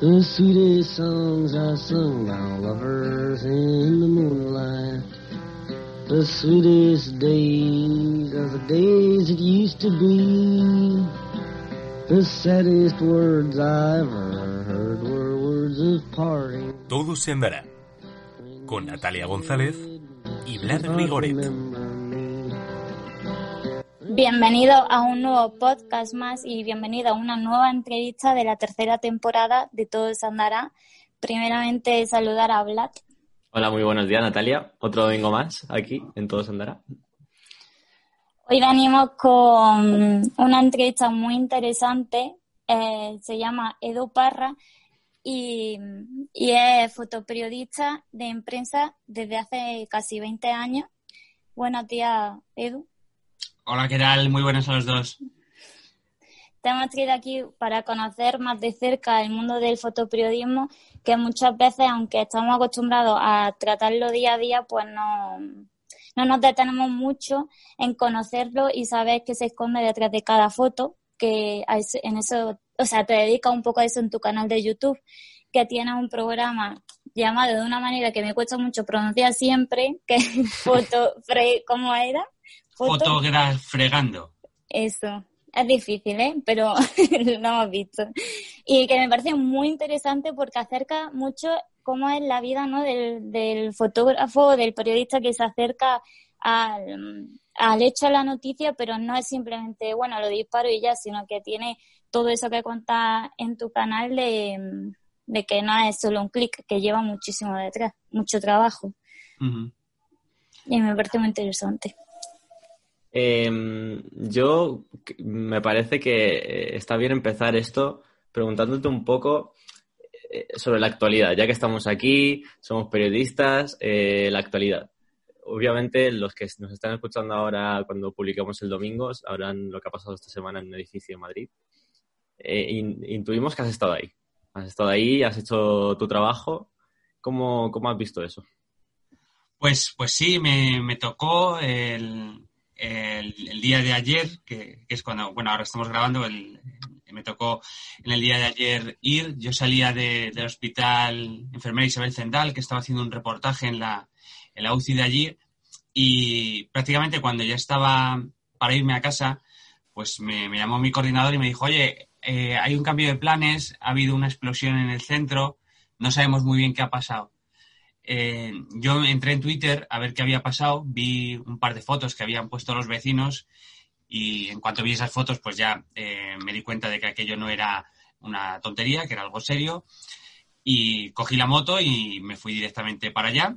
The sweetest songs I sung by lovers in the moonlight. The sweetest days are the days it used to be. The saddest words I ever heard were words of parting. Todo se andará. Con Natalia González y Vlad Grigoret. Bienvenido a un nuevo podcast más y bienvenido a una nueva entrevista de la tercera temporada de Todo se andará. Primeramente saludar a Vlad. Hola, muy buenos días Natalia. Otro domingo más aquí en Todo se andará. Hoy venimos con una entrevista muy interesante. Eh, se llama Edu Parra y, y es fotoperiodista de prensa desde hace casi 20 años. Buenos días, Edu. Hola, ¿qué tal? Muy buenas a los dos. Te hemos traído aquí para conocer más de cerca el mundo del fotoperiodismo, que muchas veces, aunque estamos acostumbrados a tratarlo día a día, pues no, no nos detenemos mucho en conocerlo y saber qué se esconde detrás de cada foto, que en eso, o sea, te dedicas un poco a eso en tu canal de YouTube, que tienes un programa llamado de una manera que me cuesta mucho pronunciar siempre, que es foto, ¿cómo era? Fotógrafo fregando. Eso. Es difícil, ¿eh? Pero lo hemos visto. Y que me parece muy interesante porque acerca mucho cómo es la vida ¿no? del, del fotógrafo, del periodista que se acerca al, al hecho de la noticia, pero no es simplemente, bueno, lo disparo y ya, sino que tiene todo eso que cuenta en tu canal de, de que no es solo un clic, que lleva muchísimo detrás, mucho trabajo. Y me parece muy interesante. Eh, yo me parece que eh, está bien empezar esto preguntándote un poco eh, sobre la actualidad, ya que estamos aquí, somos periodistas, eh, la actualidad. Obviamente los que nos están escuchando ahora cuando publicamos el domingo sabrán lo que ha pasado esta semana en un edificio en Madrid. intuimos que has estado ahí. Has estado ahí, has hecho tu trabajo. ¿Cómo, cómo has visto eso? Pues, pues sí, me, me tocó el, el, día de ayer, que, es cuando, bueno, ahora estamos grabando, el, me tocó en el día de ayer ir. Yo salía del hospital enfermera Isabel Zendal, que estaba haciendo un reportaje en la, en la UCI de allí, y prácticamente cuando ya estaba para irme a casa, pues me, llamó mi coordinador y me dijo, oye, eh, hay un cambio de planes, ha habido una explosión en el centro, no sabemos muy bien qué ha pasado. Eh, yo entré en Twitter a ver qué había pasado, vi un par de fotos que habían puesto los vecinos y en cuanto vi esas fotos pues ya eh, me di cuenta de que aquello no era una tontería, que era algo serio. Y cogí la moto y me fui directamente para allá.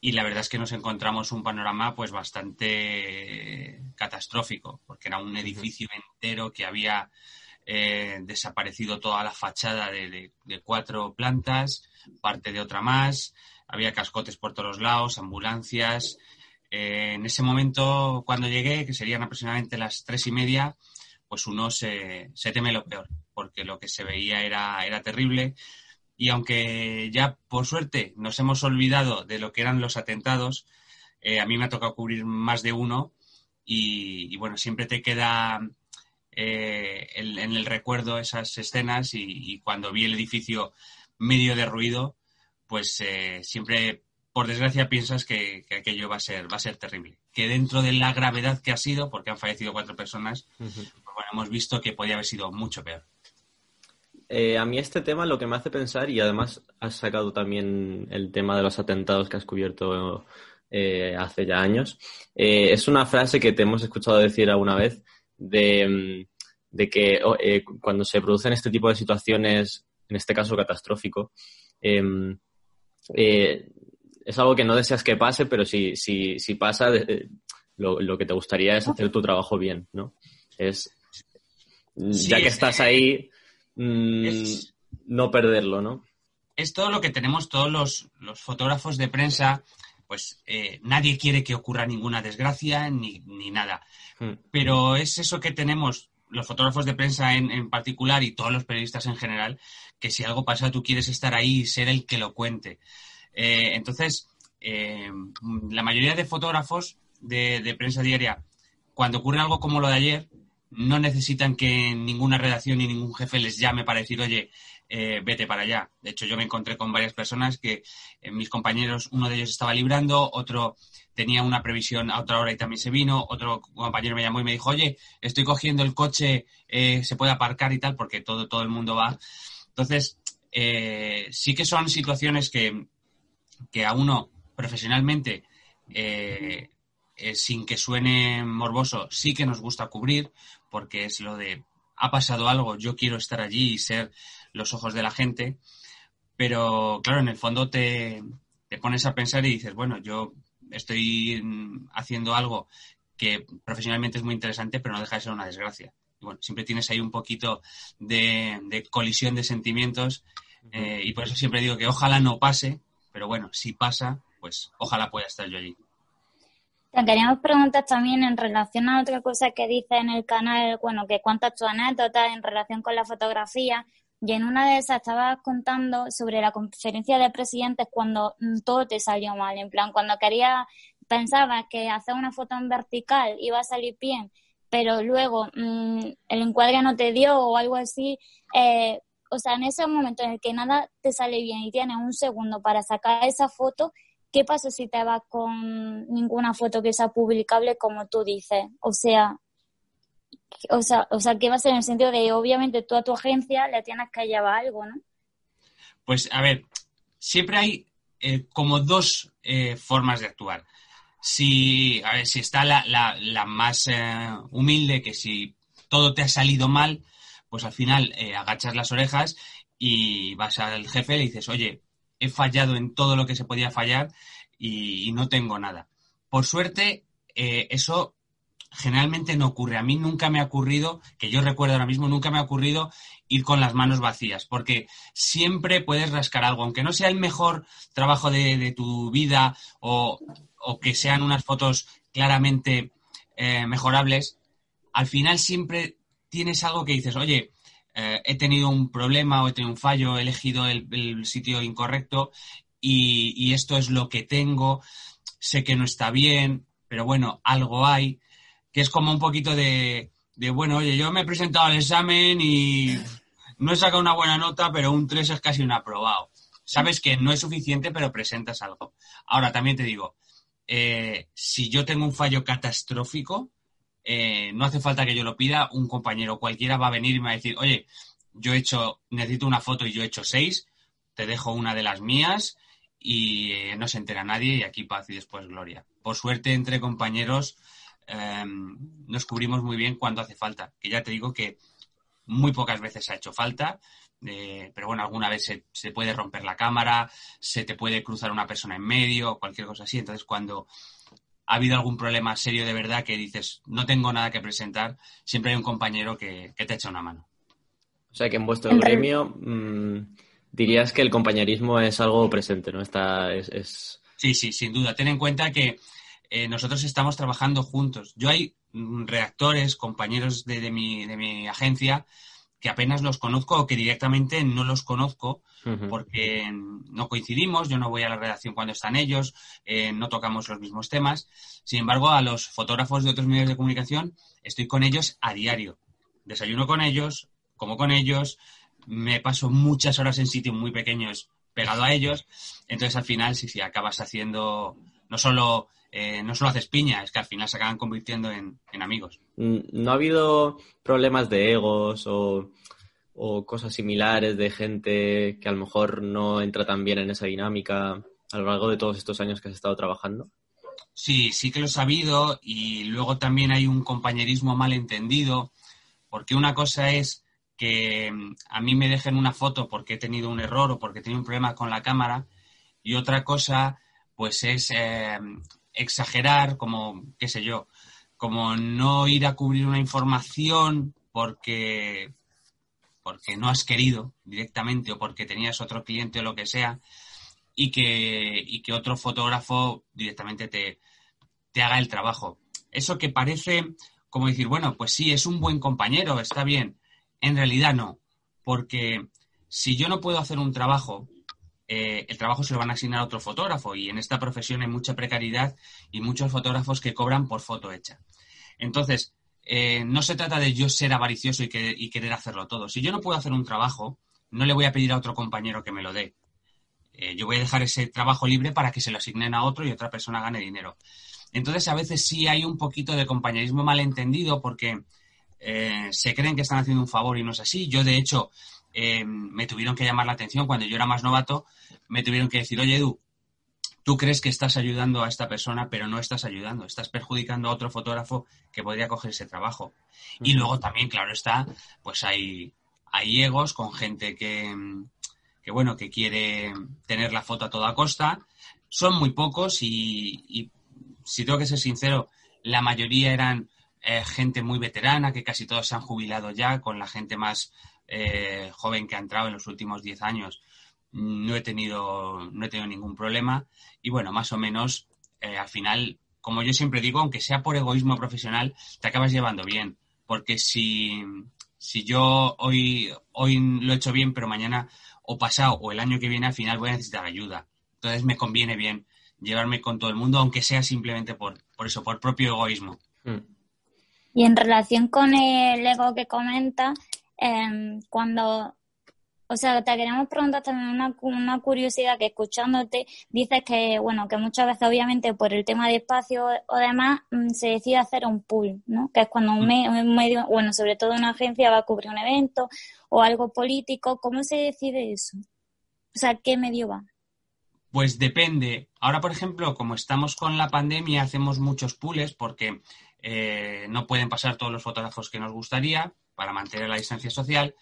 Y la verdad es que nos encontramos un panorama pues bastante catastrófico porque era un edificio entero que había eh, desaparecido toda la fachada de, cuatro plantas, parte de otra más, había cascotes por todos lados, ambulancias. Eh, en ese momento, cuando llegué, que serían aproximadamente las tres y media, pues uno se, teme lo peor, porque lo que se veía era, era terrible. Y aunque ya, por suerte, nos hemos olvidado de lo que eran los atentados, eh, a mí me ha tocado cubrir más de uno y bueno, siempre te queda eh, en el recuerdo esas escenas y, cuando vi el edificio medio derruido, pues eh, siempre, por desgracia, piensas que, aquello va a ser va a ser terrible. Que dentro de la gravedad que ha sido, porque han fallecido cuatro personas, pues bueno, hemos visto que podía haber sido mucho peor. Eh, a mí este tema lo que me hace pensar, y además has sacado también el tema de los atentados que has cubierto hace ya años, es una frase que te hemos escuchado decir alguna vez, de, que eh, cuando se producen este tipo de situaciones, en este caso catastrófico, em, eh, es algo que no deseas que pase, pero si, si, si pasa, eh, lo, que te gustaría es hacer tu trabajo bien, ¿no? Es, ya que estás ahí, mm, no perderlo, ¿no? Es todo lo que tenemos todos los, los fotógrafos de prensa, pues nadie quiere que ocurra ninguna desgracia ni, ni nada. Hmm. Pero es eso que tenemos los fotógrafos de prensa en, particular y todos los periodistas en general, que si algo pasa tú quieres estar ahí y ser el que lo cuente. Eh, entonces, eh, la mayoría de fotógrafos de, prensa diaria, cuando ocurre algo como lo de ayer, no necesitan que ninguna redacción ni ningún jefe les llame para decir, oye, eh, vete para allá. De hecho, yo me encontré con varias personas que eh, mis compañeros, uno de ellos estaba librando, otro tenía una previsión a otra hora y también se vino, otro compañero me llamó y me dijo, oye, estoy cogiendo el coche, eh, se puede aparcar y tal, porque todo, todo el mundo va. Entonces, sí que son situaciones que, que a uno profesionalmente, sin que suene morboso, sí que nos gusta cubrir, porque es lo de ha pasado algo, yo quiero estar allí y ser los ojos de la gente, pero claro, en el fondo te, pones a pensar y dices, bueno, yo estoy haciendo algo que profesionalmente es muy interesante, pero no deja de ser una desgracia. Y bueno, siempre tienes ahí un poquito de, colisión de sentimientos eh, y por eso siempre digo que ojalá no pase, pero bueno, si pasa, pues ojalá pueda estar yo allí. Te queríamos preguntar también en relación a otra cosa que dice en el canal, bueno, que cuentas tu anécdota en relación con la fotografía. Y en una de esas estabas contando sobre la conferencia de presidentes cuando mm, todo te salió mal. En plan, cuando querías, pensabas que hacer una foto en vertical iba a salir bien, pero luego mm, el encuadre no te dio o algo así. Eh, o sea, en ese momento en el que nada te sale bien y tienes un segundo para sacar esa foto, ¿qué pasa si te vas con ninguna foto que sea publicable como tú dices? O sea, o sea, o sea, ¿qué va a en el sentido de, obviamente, tú a tu agencia le tienes que llevar algo, ¿no? Pues, a ver, siempre hay eh, como dos eh, formas de actuar. Si, a ver, si está la, la, más eh, humilde, que si todo te ha salido mal, pues al final agachas las orejas y vas al jefe y le dices, oye, he fallado en todo lo que se podía fallar y, no tengo nada. Por suerte, eh, eso generalmente no ocurre. A mí nunca me ha ocurrido, que yo recuerdo ahora mismo, nunca me ha ocurrido ir con las manos vacías, porque siempre puedes rascar algo, aunque no sea el mejor trabajo de, tu vida o, que sean unas fotos claramente eh, mejorables, al final siempre tienes algo que dices, oye, eh, he tenido un problema o he tenido un fallo, he elegido el, sitio incorrecto y, esto es lo que tengo, sé que no está bien, pero bueno, algo hay, que es como un poquito de, bueno, oye, yo me he presentado al examen y no he sacado una buena nota, pero un 3 es casi un aprobado. Sabes que no es suficiente, pero presentas algo. Ahora, también te digo, eh, si yo tengo un fallo catastrófico, eh, no hace falta que yo lo pida, un compañero cualquiera va a venir y me va a decir, oye, yo he hecho, necesito una foto y yo he hecho seis, te dejo una de las mías y eh, no se entera nadie y aquí paz y después gloria. Por suerte, entre compañeros em, nos cubrimos muy bien cuando hace falta, que ya te digo que muy pocas veces ha hecho falta, eh, pero bueno, alguna vez se, se, puede romper la cámara, se te puede cruzar una persona en medio, cualquier cosa así. Entonces, cuando ha habido algún problema serio de verdad que dices, no tengo nada que presentar, siempre hay un compañero que, te echa una mano. O sea que en vuestro gremio mm, dirías que el compañerismo es algo presente, ¿no? Está, es, Sí, sí, sin duda. Ten en cuenta que eh, nosotros estamos trabajando juntos. Yo hay mm, reactores, compañeros de, mi, de mi agencia, que apenas los conozco o que directamente no los conozco porque no coincidimos, yo no voy a la redacción cuando están ellos, eh, no tocamos los mismos temas. Sin embargo, a los fotógrafos de otros medios de comunicación estoy con ellos a diario. Desayuno con ellos, como con ellos, me paso muchas horas en sitios muy pequeños pegado a ellos. Entonces, al final, sí, sí, acabas haciendo no solo eh, no solo haces piña, es que al final se acaban convirtiendo en, amigos. Mm, ¿No ha habido problemas de egos o, cosas similares de gente que a lo mejor no entra tan bien en esa dinámica a lo largo de todos estos años que has estado trabajando? Sí, sí que lo he habido y luego también hay un compañerismo malentendido, porque una cosa es que mm, a mí me dejen una foto porque he tenido un error o porque he tenido un problema con la cámara y otra cosa pues es eh, exagerar, como, qué sé yo, como no ir a cubrir una información porque, porque no has querido directamente o porque tenías otro cliente o lo que sea, y que, y que otro fotógrafo directamente te, te haga el trabajo. Eso que parece como decir, bueno, pues sí, es un buen compañero, está bien. En realidad no, porque si yo no puedo hacer un trabajo eh, el trabajo se lo van a asignar a otro fotógrafo y en esta profesión hay mucha precariedad y muchos fotógrafos que cobran por foto hecha. Entonces, eh, no se trata de yo ser avaricioso y, que, y, querer hacerlo todo. Si yo no puedo hacer un trabajo, no le voy a pedir a otro compañero que me lo dé. Eh, yo voy a dejar ese trabajo libre para que se lo asignen a otro y otra persona gane dinero. Entonces, a veces sí hay un poquito de compañerismo malentendido porque se creen que están haciendo un favor y no es así. Yo, de hecho, eh, me tuvieron que llamar la atención cuando yo era más novato, me tuvieron que decir, oye, Edu, tú crees que estás ayudando a esta persona, pero no estás ayudando, estás perjudicando a otro fotógrafo que podría coger ese trabajo. Y luego también, claro está, pues hay, hay egos con gente que, que, bueno, que quiere tener la foto a toda costa. Son muy pocos y si tengo que ser sincero, la mayoría eran eh, gente muy veterana, que casi todos se han jubilado ya, con la gente más eh, joven que ha entrado en los últimos 10 años. No he tenido, no he tenido ningún problema. Y bueno, más o menos, eh, al final, como yo siempre digo, aunque sea por egoísmo profesional, te acabas llevando bien. Porque si, si yo hoy, hoy lo he hecho bien, pero mañana o pasado o el año que viene, al final voy a necesitar ayuda. Entonces me conviene bien llevarme con todo el mundo, aunque sea simplemente por, por eso, por propio egoísmo. Mm. Y en relación con el ego que comenta, em, cuando, o sea, te queremos preguntar también una, una, curiosidad que escuchándote dices que, bueno, que muchas veces obviamente por el tema de espacio o demás mm, se decide hacer un pool, ¿no? Que es cuando un, mm. un medio, bueno, sobre todo una agencia va a cubrir un evento o algo político, ¿cómo se decide eso? O sea, ¿qué medio va? Pues depende. Ahora, por ejemplo, como estamos con la pandemia, hacemos muchos pools porque eh, no pueden pasar todos los fotógrafos que nos gustaría para mantener la distancia social.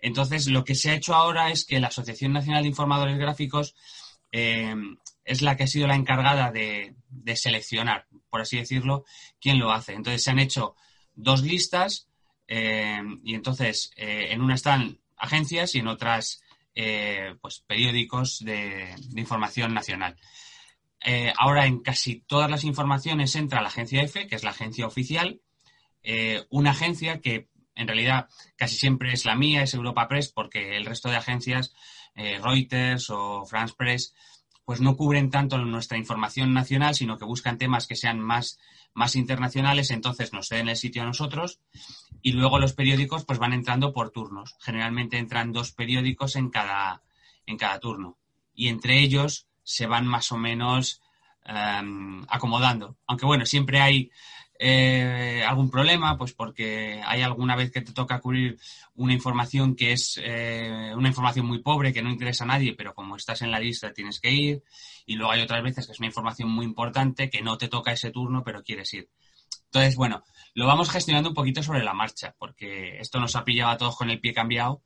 Entonces, lo que se ha hecho ahora es que la Asociación Nacional de Informadores Gráficos eh, es la que ha sido la encargada de, seleccionar, por así decirlo, quién lo hace. Entonces, se han hecho dos listas eh, y entonces en una están agencias y en otras pues, periódicos de, información nacional. Eh, ahora en casi todas las informaciones entra la agencia EFE, que es la agencia oficial, eh, una agencia que en realidad casi siempre es la mía, es Europa Press, porque el resto de agencias, Reuters o France Press, pues no cubren tanto nuestra información nacional, sino que buscan temas que sean más más internacionales, entonces nos ceden el sitio a nosotros y luego los periódicos pues van entrando por turnos. Generalmente entran dos periódicos en cada, en cada turno y entre ellos se van más o menos em, acomodando. Aunque bueno, siempre hay eh, algún problema, pues porque hay alguna vez que te toca cubrir una información que es eh, una información muy pobre, que no interesa a nadie, pero como estás en la lista tienes que ir. Y luego hay otras veces que es una información muy importante que no te toca ese turno, pero quieres ir. Entonces, bueno, lo vamos gestionando un poquito sobre la marcha, porque esto nos ha pillado a todos con el pie cambiado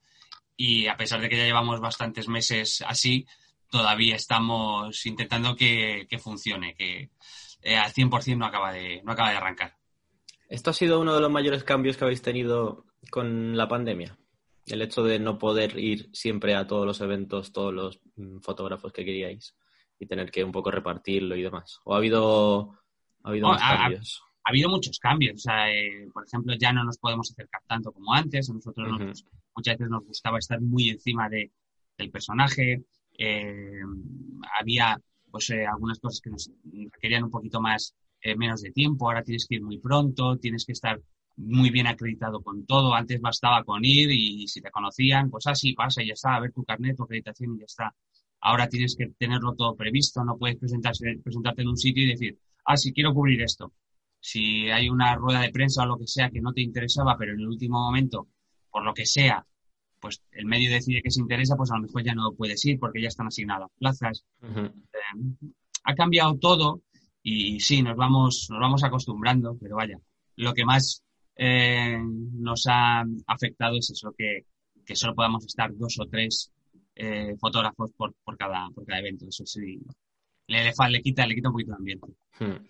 y a pesar de que ya llevamos bastantes meses así, todavía estamos intentando que, que funcione, que eh, al 100% no acaba, de, no acaba de arrancar. ¿Esto ha sido uno de los mayores cambios que habéis tenido con la pandemia? El hecho de no poder ir siempre a todos los eventos, todos los mm, fotógrafos que queríais y tener que un poco repartirlo y demás. ¿O ha habido, ha habido oh, cambios? Ha, habido muchos cambios. Eh, por ejemplo, ya no nos podemos acercar tanto como antes. A nosotros muchas veces nos gustaba estar muy encima de, del personaje. Eh, había pues eh, algunas cosas que nos requerían un poquito más, eh, menos de tiempo, ahora tienes que ir muy pronto, tienes que estar muy bien acreditado con todo, antes bastaba con ir y si te conocían, pues así pasa y ya está, a ver tu carnet, tu acreditación y ya está. Ahora tienes que tenerlo todo previsto, no puedes presentarse, presentarte en un sitio y decir, ah, sí, quiero cubrir esto. Si hay una rueda de prensa o lo que sea que no te interesaba, pero en el último momento, por lo que sea, pues el medio decide que se interesa, pues a lo mejor ya no puedes ir porque ya están asignadas plazas. Eh, ha cambiado todo y sí, nos vamos, nos vamos acostumbrando, pero vaya, lo que más eh, nos ha afectado es eso, que, que solo podamos estar dos o tres eh, fotógrafos por, por, cada, por cada evento. Eso sí, le, le, quita, le quita un poquito de ambiente. Hmm.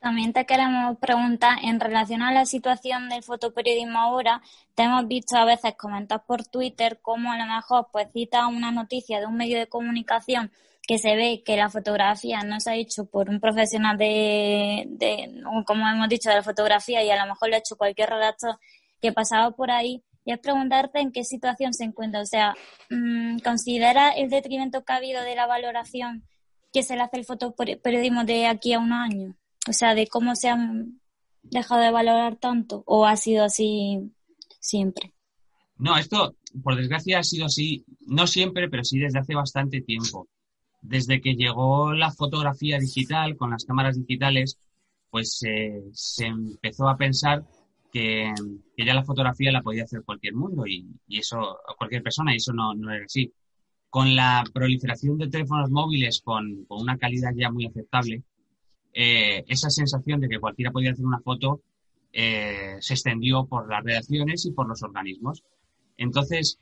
También te queremos preguntar, en relación a la situación del fotoperiodismo ahora, te hemos visto a veces comentar por Twitter cómo a lo mejor pues cita una noticia de un medio de comunicación que se ve que la fotografía no se ha hecho por un profesional de, de como hemos dicho, de la fotografía y a lo mejor lo ha hecho cualquier redactor que pasaba por ahí y es preguntarte en qué situación se encuentra. O sea, mm, ¿considera el detrimento que ha habido de la valoración que se le hace el fotoperiodismo de aquí a unos años? O sea, de cómo se han dejado de valorar tanto o ha sido así siempre? No, esto, por desgracia, ha sido así, no siempre, pero sí desde hace bastante tiempo. Desde que llegó la fotografía digital con las cámaras digitales, pues eh, se empezó a pensar que, ya la fotografía la podía hacer cualquier mundo y, eso, cualquier persona, y eso no, no era así. Con la proliferación de teléfonos móviles con, una calidad ya muy aceptable, eh, esa sensación de que cualquiera podía hacer una foto eh, se extendió por las redacciones y por los organismos. Entonces,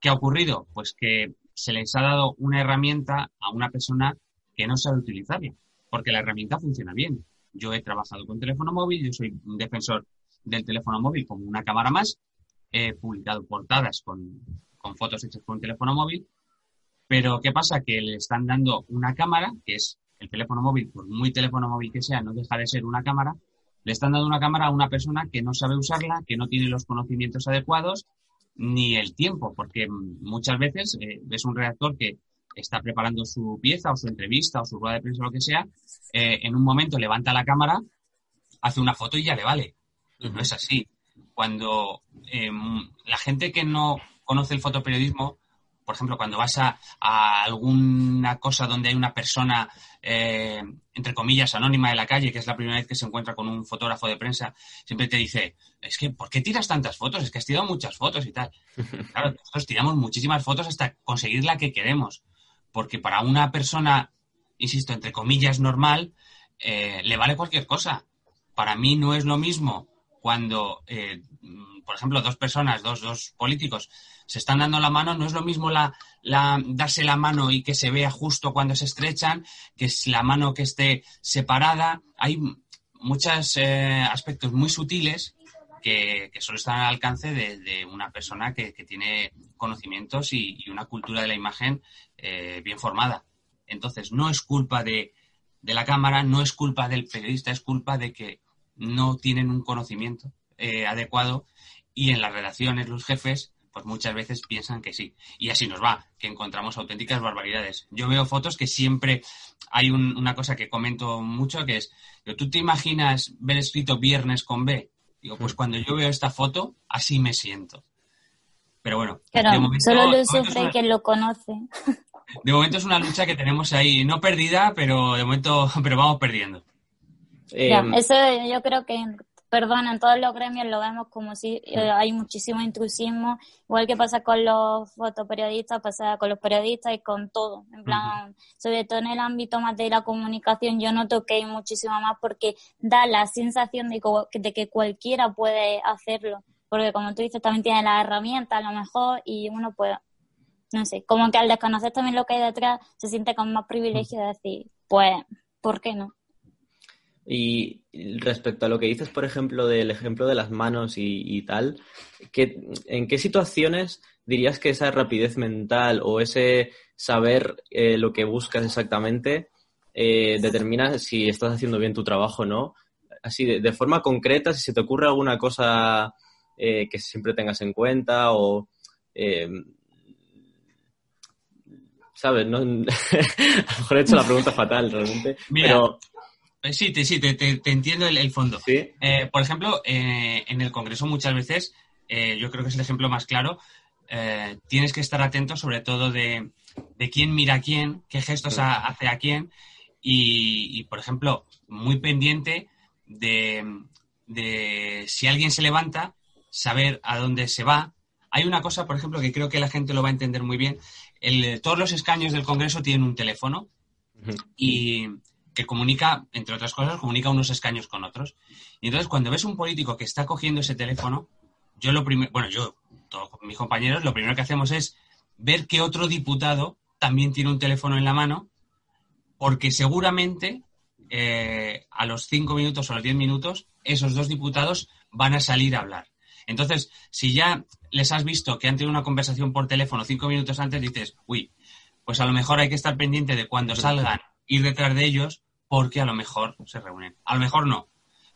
¿qué ha ocurrido? Pues que se les ha dado una herramienta a una persona que no sabe utilizarla, porque la herramienta funciona bien. Yo he trabajado con teléfono móvil, yo soy un defensor del teléfono móvil como una cámara más. He publicado portadas con, fotos hechas con un teléfono móvil. Pero ¿qué pasa? Que le están dando una cámara, que es el teléfono móvil, por muy teléfono móvil que sea, no deja de ser una cámara. Le están dando una cámara a una persona que no sabe usarla, que no tiene los conocimientos adecuados ni el tiempo, porque muchas veces eh, ves un redactor que está preparando su pieza o su entrevista o su rueda de prensa o lo que sea, eh, en un momento levanta la cámara, hace una foto y ya le vale. No es así. Cuando em, la gente que no conoce el fotoperiodismo, por ejemplo, cuando vas a, alguna cosa donde hay una persona, eh, entre comillas, anónima de la calle, que es la primera vez que se encuentra con un fotógrafo de prensa, siempre te dice, es que, ¿por qué tiras tantas fotos? Es que has tirado muchas fotos y tal. Claro, nosotros tiramos muchísimas fotos hasta conseguir la que queremos, porque para una persona, insisto, entre comillas, normal, eh, le vale cualquier cosa. Para mí no es lo mismo cuando, eh, por ejemplo, dos personas, dos, dos políticos se están dando la mano, no es lo mismo la, la, darse la mano y que se vea justo cuando se estrechan, que es la mano que esté separada. Hay muchos eh, aspectos muy sutiles que, solo están al alcance de, una persona que, tiene conocimientos y, una cultura de la imagen eh, bien formada. Entonces, no es culpa de, de la cámara, no es culpa del periodista, es culpa de que no tienen un conocimiento eh, adecuado y en las relaciones los jefes pues muchas veces piensan que sí. Y así nos va, que encontramos auténticas barbaridades. Yo veo fotos que siempre hay una cosa que comento mucho, que es, ¿tú te imaginas ver escrito viernes con B? Digo, pues cuando yo veo esta foto, así me siento. Pero bueno, solo lo sufre quien lo conoce. De momento es una lucha que tenemos ahí, no perdida, pero de momento, pero vamos perdiendo. Em, eso yo creo que, perdón, en todos los gremios lo vemos como si eh, hay muchísimo intrusismo, igual que pasa con los fotoperiodistas, pasa con los periodistas y con todo. En plan, sobre todo en el ámbito más de la comunicación, yo noto que hay muchísimo más porque da la sensación de, de que cualquiera puede hacerlo. Porque como tú dices, también tiene la herramienta a lo mejor y uno puede, no sé, como que al desconocer también lo que hay detrás, se siente con más privilegio de decir, pues, ¿por qué no? Y respecto a lo que dices, por ejemplo, del ejemplo de las manos y, tal, ¿en qué situaciones dirías que esa rapidez mental o ese saber eh, lo que buscas exactamente eh, determina si estás haciendo bien tu trabajo o no? Así, de, forma concreta, si se te ocurre alguna cosa eh, que siempre tengas en cuenta o... ¿Sabes? No, a lo mejor he hecho la pregunta fatal realmente. pero eh, sí, te, sí, te, te, entiendo el, fondo. Eh, por ejemplo, eh, en el Congreso muchas veces, yo creo que es el ejemplo más claro, tienes que estar atento sobre todo de, quién mira a quién, qué gestos hace a quién y, por ejemplo, muy pendiente de, de si alguien se levanta, saber a dónde se va. Hay una cosa, por ejemplo, que creo que la gente lo va a entender muy bien. El, todos los escaños del Congreso tienen un teléfono y que comunica, entre otras cosas, comunica unos escaños con otros. Y entonces, cuando ves un político que está cogiendo ese teléfono, yo lo primero, bueno, yo, todos mis compañeros, lo primero que hacemos es ver que otro diputado también tiene un teléfono en la mano, porque seguramente eh, a los cinco minutos o a los diez minutos, esos dos diputados van a salir a hablar. Entonces, si ya les has visto que han tenido una conversación por teléfono cinco minutos antes, dices, uy, pues a lo mejor hay que estar pendiente de cuando salgan, ir detrás de ellos porque a lo mejor se reúnen. A lo mejor no,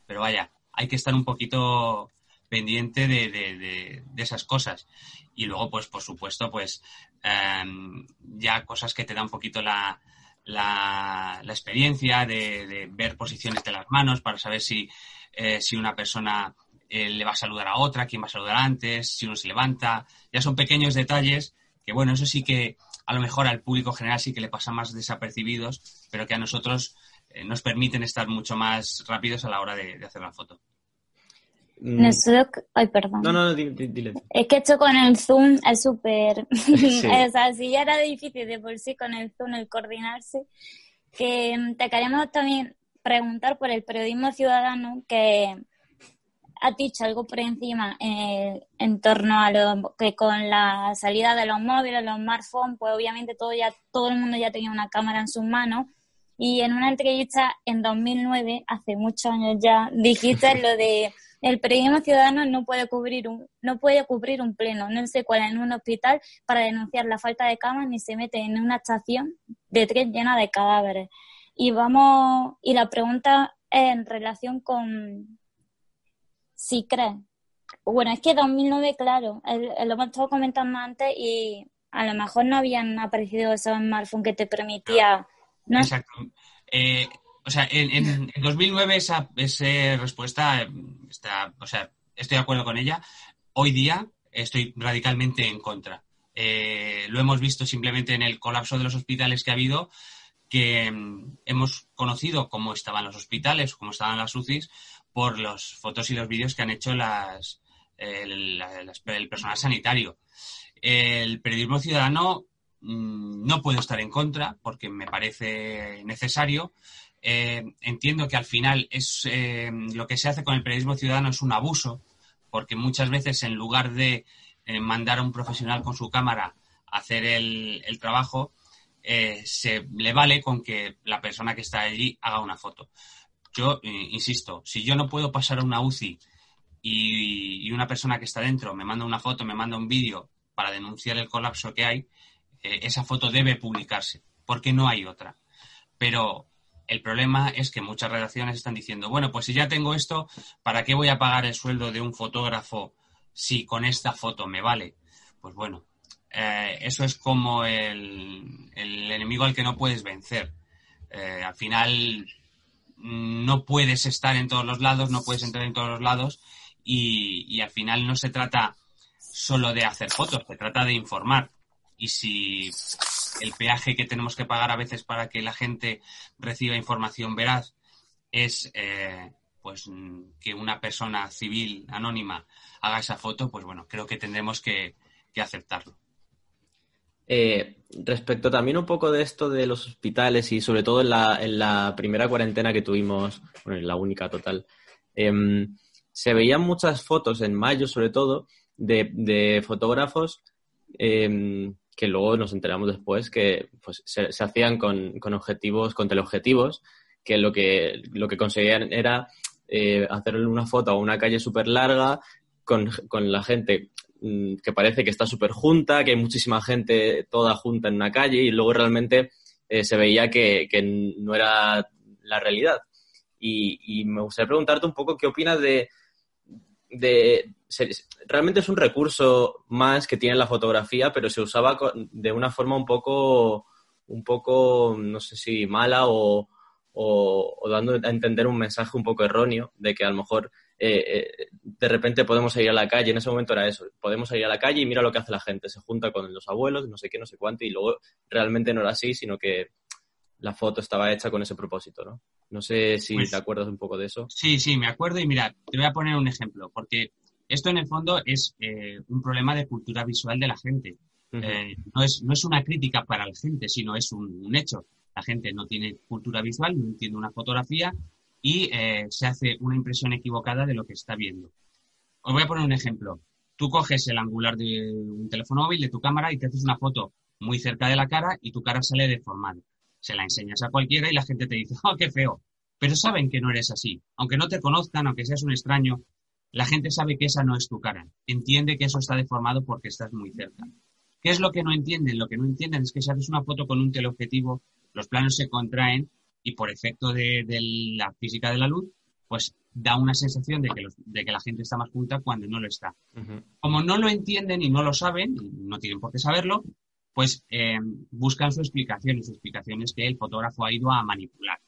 pero vaya, hay que estar un poquito pendiente de, esas cosas. Y luego, pues, por supuesto, pues em, ya cosas que te dan un poquito la, la, experiencia de, ver posiciones de las manos para saber si, eh, si una persona eh, le va a saludar a otra, quién va a saludar antes, si uno se levanta. Ya son pequeños detalles que, bueno, eso sí que a lo mejor al público general sí que le pasa más desapercibidos, pero que a nosotros nos permiten estar mucho más rápidos a la hora de, hacer la foto. Mm. ay, perdón. No, no, dile. Es que esto con el Zoom es súper. o sea, si ya era difícil de por sí con el Zoom el coordinarse, que mm, te queremos también preguntar por el periodismo ciudadano, que ha dicho algo por encima eh, en torno a lo que con la salida de los móviles, los smartphones, pues obviamente todo ya todo el mundo ya tenía una cámara en sus manos y en una entrevista en 2009, hace muchos años ya, dijiste lo de el periodismo ciudadano no puede cubrir un no puede cubrir un pleno, no se cuela en un hospital para denunciar la falta de camas ni se mete en una estación de tren llena de cadáveres. Y vamos y la pregunta es en relación con si crees. Bueno, es que 2009, claro, lo hemos estado comentando antes y a lo mejor no habían aparecido esos smartphones que te permitía Exacto. Eh, o sea, en, 2009 esa, esa respuesta, está, o sea, estoy de acuerdo con ella. Hoy día estoy radicalmente en contra. Eh, lo hemos visto simplemente en el colapso de los hospitales que ha habido, que mm, hemos conocido cómo estaban los hospitales, cómo estaban las UCIs, por las fotos y los vídeos que han hecho las, el personal sanitario. El periodismo ciudadano Mm, no puedo estar en contra porque me parece necesario. Eh, entiendo que al final es eh, lo que se hace con el periodismo ciudadano es un abuso, porque muchas veces en lugar de eh, mandar a un profesional con su cámara hacer el, trabajo, se le vale con que la persona que está allí haga una foto. Yo insisto, si yo no puedo pasar a una UCI y, y una persona que está dentro me manda una foto, me manda un vídeo para denunciar el colapso que hay, eh, esa foto debe publicarse, porque no hay otra. Pero el problema es que muchas redacciones están diciendo, bueno, pues si ya tengo esto, ¿para qué voy a pagar el sueldo de un fotógrafo si con esta foto me vale? Pues bueno, eh, eso es como el, enemigo al que no puedes vencer. Eh, al final no puedes estar en todos los lados, no puedes entrar en todos los lados y, y al final no se trata solo de hacer fotos, se trata de informar y si el peaje que tenemos que pagar a veces para que la gente reciba información veraz es eh, pues que una persona civil anónima haga esa foto, pues bueno, creo que tendremos que, aceptarlo. Eh, respecto también un poco de esto de los hospitales y sobre todo en la, primera cuarentena que tuvimos, bueno, en la única total, em, se veían muchas fotos en mayo sobre todo de, fotógrafos em, que luego nos enteramos después que pues, se, hacían con, objetivos, con teleobjetivos, que lo que, lo que conseguían era eh, hacerle una foto a una calle súper larga con, la gente mm, que parece que está súper junta, que hay muchísima gente toda junta en una calle y luego realmente eh, se veía que, no era la realidad. Y, y, me gustaría preguntarte un poco qué opinas de, de, realmente es un recurso más que tiene la fotografía, pero se usaba de una forma un poco, un poco, no sé si mala o, dando a entender un mensaje un poco erróneo de que a lo mejor eh, eh, de repente podemos ir a la calle, en ese momento era eso, podemos ir a la calle y mira lo que hace la gente, se junta con los abuelos, no sé qué, no sé cuánto, y luego realmente no era así, sino que la foto estaba hecha con ese propósito, ¿no? No sé si pues te acuerdas un poco de eso. Sí, sí, me acuerdo y mira, te voy a poner un ejemplo, porque esto en el fondo es eh, un problema de cultura visual de la gente. Eh, no, es, no es una crítica para la gente, sino es un, hecho. La gente no tiene cultura visual, no entiende una fotografía y eh, se hace una impresión equivocada de lo que está viendo. Os voy a poner un ejemplo. Tú coges el angular de un teléfono móvil, de tu cámara, y te haces una foto muy cerca de la cara y tu cara sale deformada se la enseñas a cualquiera y la gente te dice, oh, qué feo. Pero saben que no eres así. Aunque no te conozcan, aunque seas un extraño, la gente sabe que esa no es tu cara. Entiende que eso está deformado porque estás muy cerca. ¿Qué es lo que no entienden? Lo que no entienden es que si haces una foto con un teleobjetivo, los planos se contraen y por efecto de, la física de la luz, pues da una sensación de que, de que la gente está más junta cuando no lo está. Como no lo entienden y no lo saben, y no tienen por qué saberlo, pues eh, buscan su explicación y su explicación es que el fotógrafo ha ido a manipular.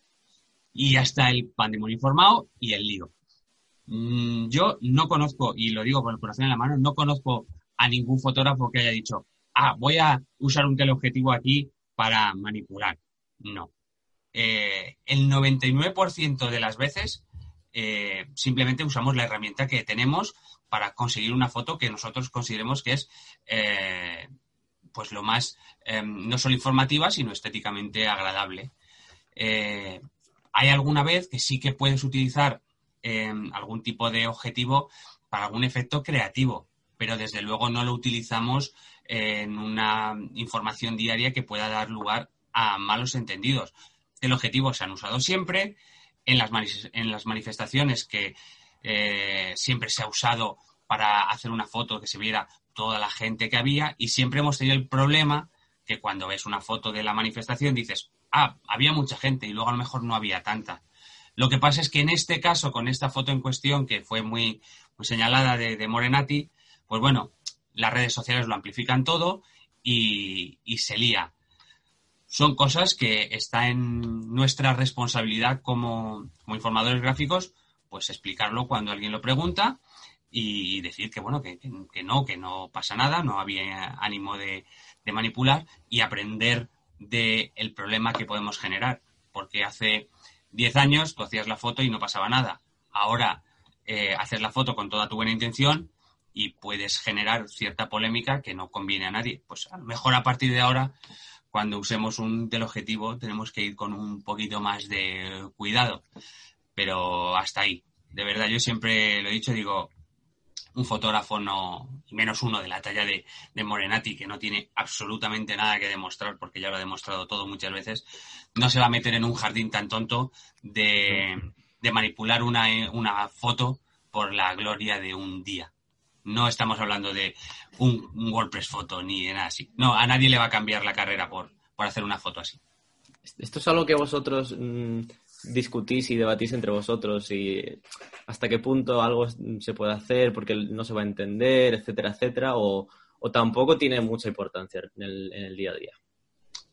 Y hasta el pandemonio informado y el lío. Mm, yo no conozco, y lo digo con el corazón en la mano, no conozco a ningún fotógrafo que haya dicho, ah, voy a usar un teleobjetivo aquí para manipular. No. Eh, el 99% de las veces eh, simplemente usamos la herramienta que tenemos para conseguir una foto que nosotros consideremos que es pues lo más no solo informativa sino estéticamente agradable hay alguna vez que sí que puedes utilizar algún tipo de objetivo para algún efecto creativo pero desde luego no lo utilizamos en una información diaria que pueda dar lugar a malos entendidos. El objetivo se han usado siempre en las, en las manifestaciones que eh, siempre se ha usado para hacer una foto que se viera toda la gente que había y siempre hemos tenido el problema que cuando ves una foto de la manifestación dices, ah, había mucha gente y luego a lo mejor no había tanta. Lo que pasa es que en este caso, con esta foto en cuestión, que fue muy, muy señalada de Morenati, pues bueno, las redes sociales lo amplifican todo y, se lía. Son cosas que está en nuestra responsabilidad como, informadores gráficos, pues explicarlo cuando alguien lo pregunta y decir que bueno, que, no, que no pasa nada, no había ánimo de, manipular y aprender del problema que podemos generar. Porque hace 10 años tú hacías la foto y no pasaba nada. Ahora eh, haces la foto con toda tu buena intención y puedes generar cierta polémica que no conviene a nadie. Pues a lo mejor a partir de ahora, cuando usemos un teleobjetivo, tenemos que ir con un poquito más de cuidado. Pero hasta ahí. De verdad, yo siempre lo he dicho, digo, un fotógrafo no, menos uno de la talla de, Morenati, que no tiene absolutamente nada que demostrar, porque ya lo ha demostrado todo muchas veces, no se va a meter en un jardín tan tonto de, de manipular una, una foto por la gloria de un día. No estamos hablando de un, WordPress foto ni de nada así. No, a nadie le va a cambiar la carrera por, por hacer una foto así. Esto es algo que vosotros mm, discutís y debatís entre vosotros y hasta qué punto algo se puede hacer porque no se va a entender, etcétera, etcétera, o, tampoco tiene mucha importancia en el, día a día.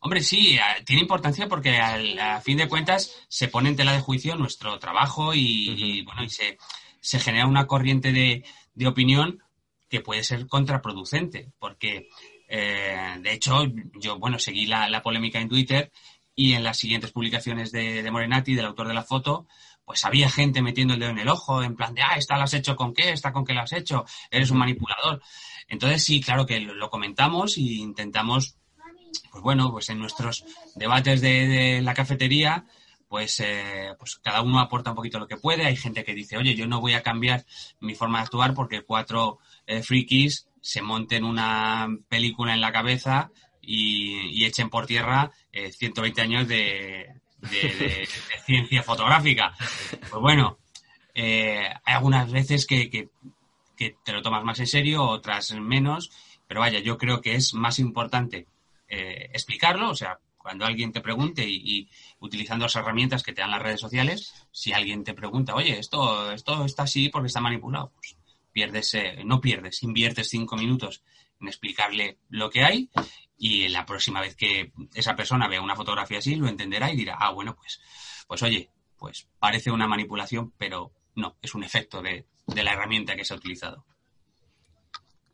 Hombre, sí, eh, tiene importancia porque a fin de cuentas se pone en tela de juicio nuestro trabajo y, bueno, y se, se genera una corriente de, de opinión que puede ser contraproducente, porque eh, de hecho yo, bueno, seguí la, polémica en Twitter y en las siguientes publicaciones de, de, Morenati, del autor de la foto, pues había gente metiendo el dedo en el ojo, en plan de, ah, esta la has hecho con qué, esta con qué la has hecho, eres un manipulador. Entonces sí, claro que lo, comentamos e intentamos, pues bueno, pues en nuestros debates de la cafetería, pues, eh, pues cada uno aporta un poquito lo que puede. Hay gente que dice, oye, yo no voy a cambiar mi forma de actuar porque cuatro eh, frikis se monten una película en la cabeza y, echen por tierra 120 eh, años de, ciencia fotográfica. Pues bueno, hay algunas veces que, que, te lo tomas más en serio, otras menos, pero vaya, yo creo que es más importante explicarlo, o sea, cuando alguien te pregunte y, utilizando las herramientas que te dan las redes sociales, si alguien te pregunta, oye, esto, esto está así porque está manipulado, pues pierdes, eh, no pierdes, inviertes cinco minutos en explicarle lo que hay y la próxima vez que esa persona vea una fotografía así lo entenderá y dirá, ah, bueno, pues, pues oye, pues parece una manipulación, pero no, es un efecto de, la herramienta que se ha utilizado.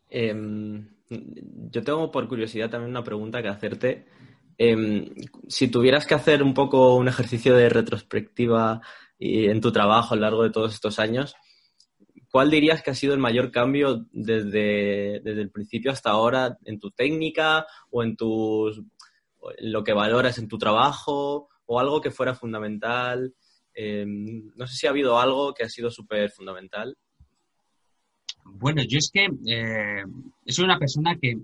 Em, yo tengo por curiosidad también una pregunta que hacerte Em, si tuvieras que hacer un poco un ejercicio de retrospectiva en tu trabajo a lo largo de todos estos años, ¿cuál dirías que ha sido el mayor cambio desde, el principio hasta ahora en tu técnica o en, tus, lo que valoras en tu trabajo o algo que fuera fundamental? Em, no sé si ha habido algo que ha sido súper fundamental. Bueno, yo es que eh, soy una persona que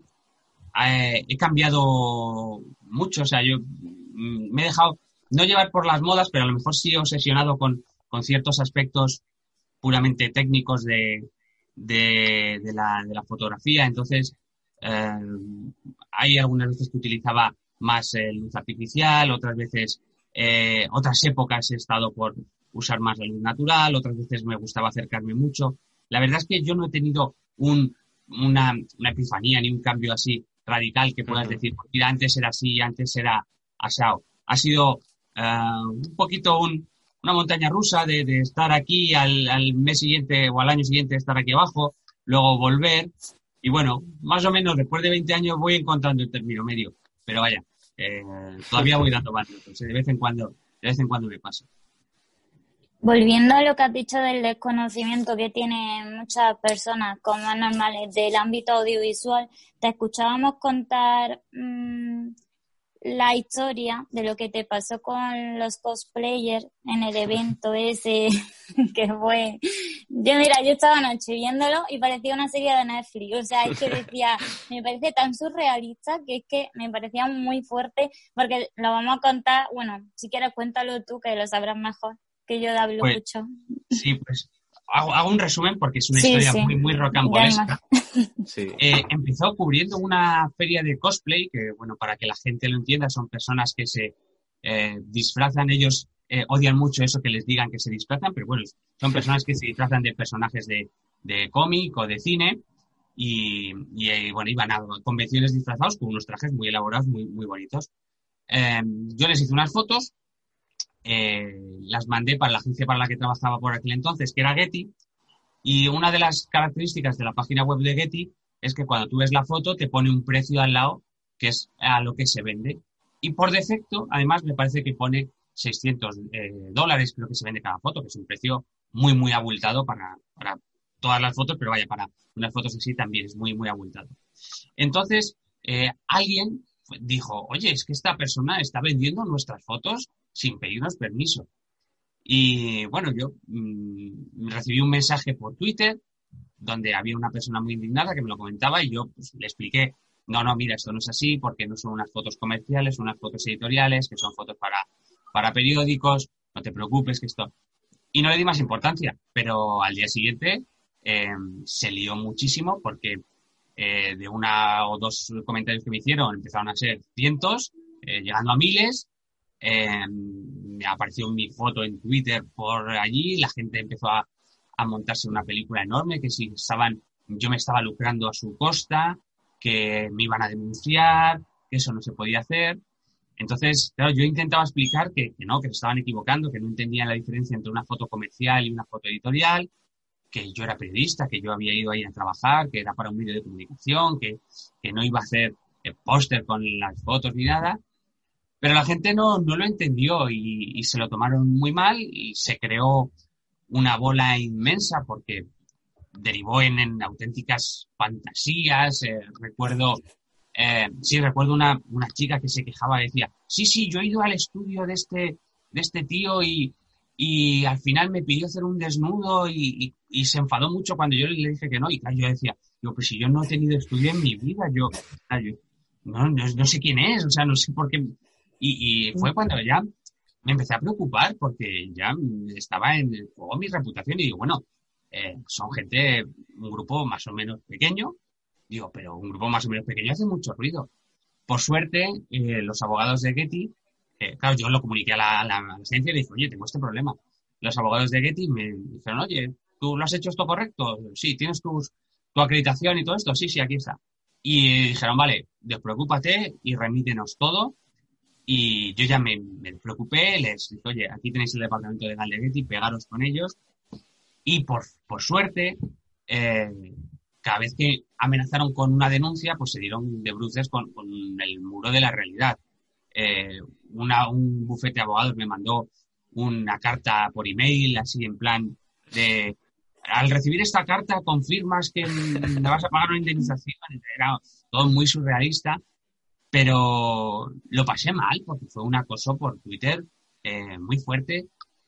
eh, he cambiado mucho, o sea, yo mm, me he dejado no llevar por las modas, pero a lo mejor sí obsesionado con, ciertos aspectos puramente técnicos de, de, la, de la, fotografía. Entonces, eh, hay algunas veces que utilizaba más eh, luz artificial, otras veces, otras épocas he estado por usar más la luz natural, otras veces me gustaba acercarme mucho. La verdad es que yo no he tenido un, una, una epifanía ni un cambio así radical que puedas decir, pues mira, antes era así, antes era asado. Ha sido uh, un poquito un, una montaña rusa de, estar aquí al, mes siguiente o al año siguiente estar aquí abajo, luego volver. Y bueno, más o menos después de 20 años voy encontrando el término medio. Pero vaya, eh, todavía voy dando más de vez en cuando, de vez en cuando me pasa. Volviendo a lo que has dicho del desconocimiento que tienen muchas personas como normales del ámbito audiovisual, te escuchábamos contar mmm, la historia de lo que te pasó con los cosplayers en el evento ese que fue. Yo, mira, yo estaba anoche viéndolo y parecía una serie de Netflix. O sea, es que decía, me parece tan surrealista que es que me parecía muy fuerte porque lo vamos a contar. Bueno, si quieres, cuéntalo tú que lo sabrás mejor que yo hablo pues, mucho. Sí, pues hago, hago, un resumen porque es una sí, historia sí. muy, muy rocambolesca. Sí. Eh, empezó cubriendo una feria de cosplay, que bueno, para que la gente lo entienda, son personas que se eh, disfrazan, ellos eh, odian mucho eso que les digan que se disfrazan, pero bueno, son personas que se disfrazan de personajes de, de cómic o de cine y, y, bueno, iban a convenciones disfrazados con unos trajes muy elaborados, muy, muy bonitos. yo les hice unas fotos eh, las mandé para la agencia para la que trabajaba por aquel entonces, que era Getty, y una de las características de la página web de Getty es que cuando tú ves la foto te pone un precio al lado que es a lo que se vende. Y por defecto, además, me parece que pone 600 eh, dólares, creo que se vende cada foto, que es un precio muy, muy abultado para, para todas las fotos, pero vaya, para unas fotos así también es muy, muy abultado. Entonces, eh, alguien dijo, oye, es que esta persona está vendiendo nuestras fotos sin pedirnos permiso. Y bueno, yo mmm, recibí un mensaje por Twitter donde había una persona muy indignada que me lo comentaba y yo pues, le expliqué, no, no, mira, esto no es así porque no son unas fotos comerciales, son unas fotos editoriales, que son fotos para, para periódicos, no te preocupes que esto... Y no le di más importancia, pero al día siguiente eh, se lió muchísimo porque eh, de una o dos comentarios que me hicieron empezaron a ser cientos, eh, llegando a miles, eh, me apareció mi foto en Twitter por allí, la gente empezó a, montarse una película enorme, que si estaban, yo me estaba lucrando a su costa, que me iban a denunciar, que eso no se podía hacer. Entonces, claro, yo intentaba explicar que, no, que se estaban equivocando, que no entendían la diferencia entre una foto comercial y una foto editorial, que yo era periodista, que yo había ido ahí a trabajar, que era para un medio de comunicación, que, que no iba a hacer póster con las fotos ni nada. Pero la gente no, no lo entendió y, y, se lo tomaron muy mal y se creó una bola inmensa porque derivó en, en auténticas fantasías. Eh, recuerdo, eh, sí, recuerdo una, una chica que se quejaba decía, sí, sí, yo he ido al estudio de este, de este tío y, y al final me pidió hacer un desnudo y, y, se enfadó mucho cuando yo le dije que no. Y claro, yo decía, yo, pues si yo no he tenido estudio en mi vida, yo, yo no, no, no, sé quién es, o sea, no sé por qué y, y, fue cuando ya me empecé a preocupar porque ya estaba en juego mi reputación y digo, bueno, eh, son gente, un grupo más o menos pequeño, digo, pero un grupo más o menos pequeño hace mucho ruido. Por suerte, eh, los abogados de Getty, eh, claro, yo lo comuniqué a la, a la, a la agencia y le dije, oye, tengo este problema. Los abogados de Getty me dijeron, oye, ¿tú lo has hecho esto correcto? Sí, ¿tienes tus, tu acreditación y todo esto? Sí, sí, aquí está. Y dijeron, vale, despreocúpate y remítenos todo y yo ya me, me, preocupé, les dije, oye, aquí tenéis el departamento de Getty, pegaros con ellos. Y por, por suerte, eh, cada vez que amenazaron con una denuncia, pues se dieron de bruces con, con el muro de la realidad. Eh, una, un bufete de abogados me mandó una carta por email, así en plan de, al recibir esta carta confirmas que me vas a pagar una indemnización. Era todo muy surrealista pero lo pasé mal porque fue un acoso por Twitter eh, muy fuerte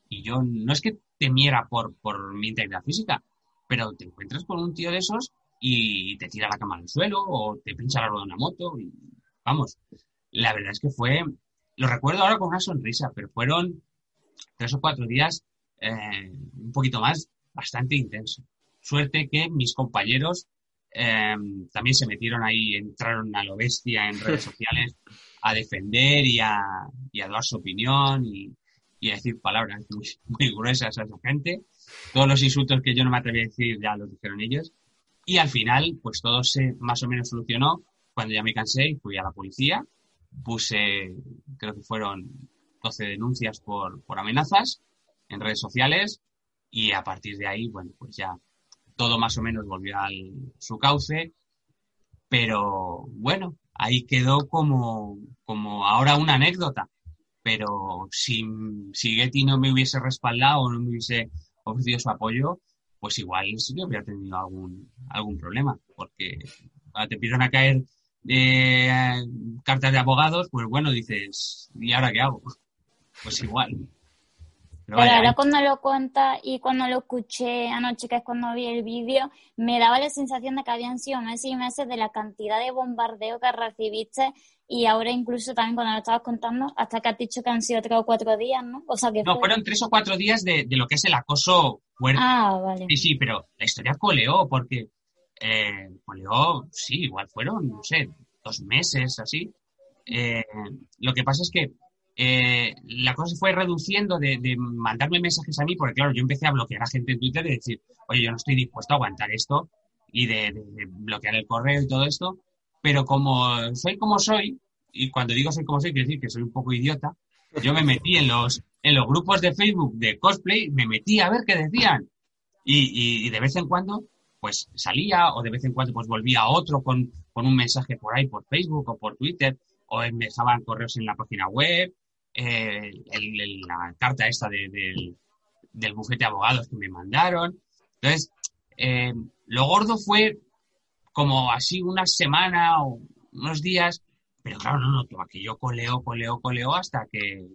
y yo no es que temiera por, por mi integridad física, pero te encuentras con un tío de esos y te tira la cama al suelo o te pincha la rueda de una moto y vamos, la verdad es que fue, lo recuerdo ahora con una sonrisa, pero fueron tres o cuatro días, eh, un poquito más, bastante intenso. Suerte que mis compañeros eh, también se metieron ahí, entraron a lo bestia en redes sociales a defender y a, y a dar su opinión y, y, a decir palabras muy, muy gruesas a esa gente. Todos los insultos que yo no me atreví a decir ya los dijeron ellos. Y al final, pues todo se más o menos solucionó cuando ya me cansé, fui a la policía, puse, creo que fueron 12 denuncias por, por amenazas en redes sociales y a partir de ahí, bueno, pues ya todo más o menos volvió a su cauce, pero bueno, ahí quedó como, como ahora una anécdota. Pero si, si Getty no me hubiese respaldado o no me hubiese ofrecido su apoyo, pues igual sí que hubiera tenido algún, algún problema, porque te empiezan a caer eh, cartas de abogados, pues bueno, dices, ¿y ahora qué hago? Pues igual. Pero, ahora cuando lo cuenta y cuando lo escuché anoche, que es cuando vi el vídeo, me daba la sensación de que habían sido meses y meses de la cantidad de bombardeo que recibiste y ahora incluso también cuando lo estabas contando, hasta que has dicho que han sido tres o cuatro días, ¿no? O sea que no, fueron tres o cuatro días de, lo que es el acoso fuerte. Ah, vale. Sí, sí, pero la historia coleó porque eh, coleó, sí, igual fueron, no sé, dos meses, así. Eh, lo que pasa es que eh, la cosa se fue reduciendo de, mandarme mensajes a mí, porque claro, yo empecé a bloquear a gente en Twitter y decir, oye, yo no estoy dispuesto a aguantar esto y de, bloquear el correo y todo esto, pero como soy como soy, y cuando digo soy como soy, quiero decir que soy un poco idiota, yo me metí en los, en los grupos de Facebook de cosplay, me metí a ver qué decían. Y, y, de vez en cuando, pues salía, o de vez en cuando, pues volvía a otro con, con un mensaje por ahí, por Facebook o por Twitter, o me dejaban correos en la página web, eh, la carta esta del, bufete de abogados que me mandaron. Entonces, eh, lo gordo fue como así una semana o unos días, pero claro, no, no, que yo coleo, coleo, coleo hasta que,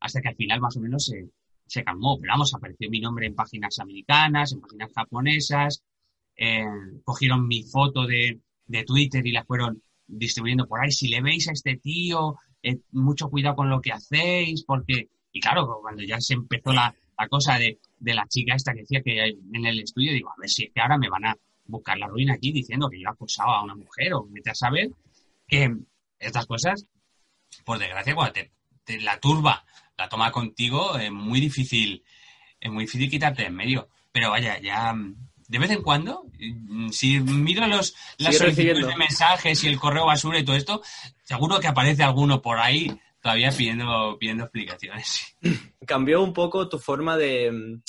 hasta que al final más o menos se, se calmó. Pero vamos, apareció mi nombre en páginas americanas, en páginas japonesas, eh, cogieron mi foto de, de Twitter y la fueron distribuyendo por ahí. Si le veis a este tío, eh, mucho cuidado con lo que hacéis, porque, y claro, cuando ya se empezó la, cosa de, la chica esta que decía que en el estudio, digo, a ver si es que ahora me van a buscar la ruina aquí diciendo que yo he acosado a una mujer o vete a saber que estas cosas, por desgracia, cuando te, la turba la toma contigo, es muy difícil, es muy difícil quitarte en medio. Pero vaya, ya de vez en cuando, mm, si miro los, las solicitudes de mensajes y el correo basura y todo esto, seguro que aparece alguno por ahí todavía pidiendo, pidiendo explicaciones. Cambió un poco tu forma de,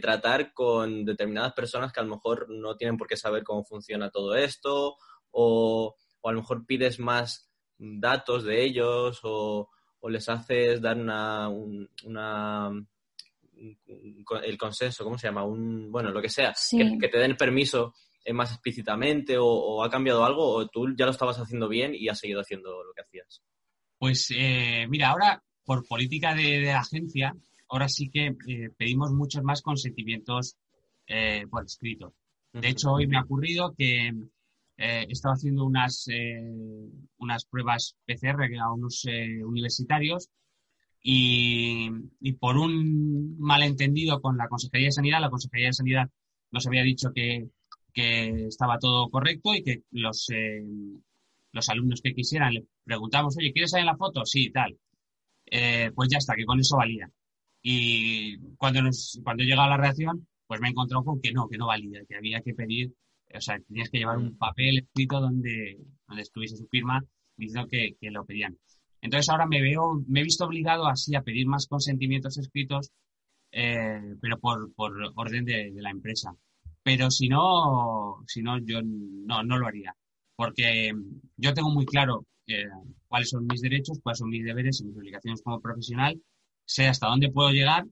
tratar con determinadas personas que a lo mejor no tienen por qué saber cómo funciona todo esto, o, a lo mejor pides más datos de ellos, o, les haces dar una, una el consenso, ¿cómo se llama? Un, bueno, lo que sea, que, te den permiso eh, más explícitamente o, ha cambiado algo o tú ya lo estabas haciendo bien y has seguido haciendo lo que hacías? Pues eh, mira, ahora por política de, la agencia, ahora sí que eh, pedimos muchos más consentimientos por escrito. De hecho, hoy me ha ocurrido que he estado haciendo unas, unas pruebas PCR a unos universitarios y, por un malentendido con la Consejería de Sanidad, la Consejería de Sanidad nos había dicho que, estaba todo correcto y que los, eh, los alumnos que quisieran le preguntamos, oye, ¿quieres salir en la foto? Sí, tal. Eh, pues ya está, que con eso valía. Y cuando, nos, cuando llega a la reacción, pues me he encontrado con que no, que no valía, que había que pedir, o sea, tenías que llevar un papel escrito donde, donde estuviese su firma diciendo que, que lo pedían. Entonces ahora me veo, me he visto obligado así a pedir más consentimientos escritos, eh, pero por, orden de, la empresa. Pero si no, si no, yo no, no lo haría. Porque yo tengo muy claro eh, cuáles son mis derechos, cuáles son mis deberes y mis obligaciones como profesional, sé hasta dónde puedo llegar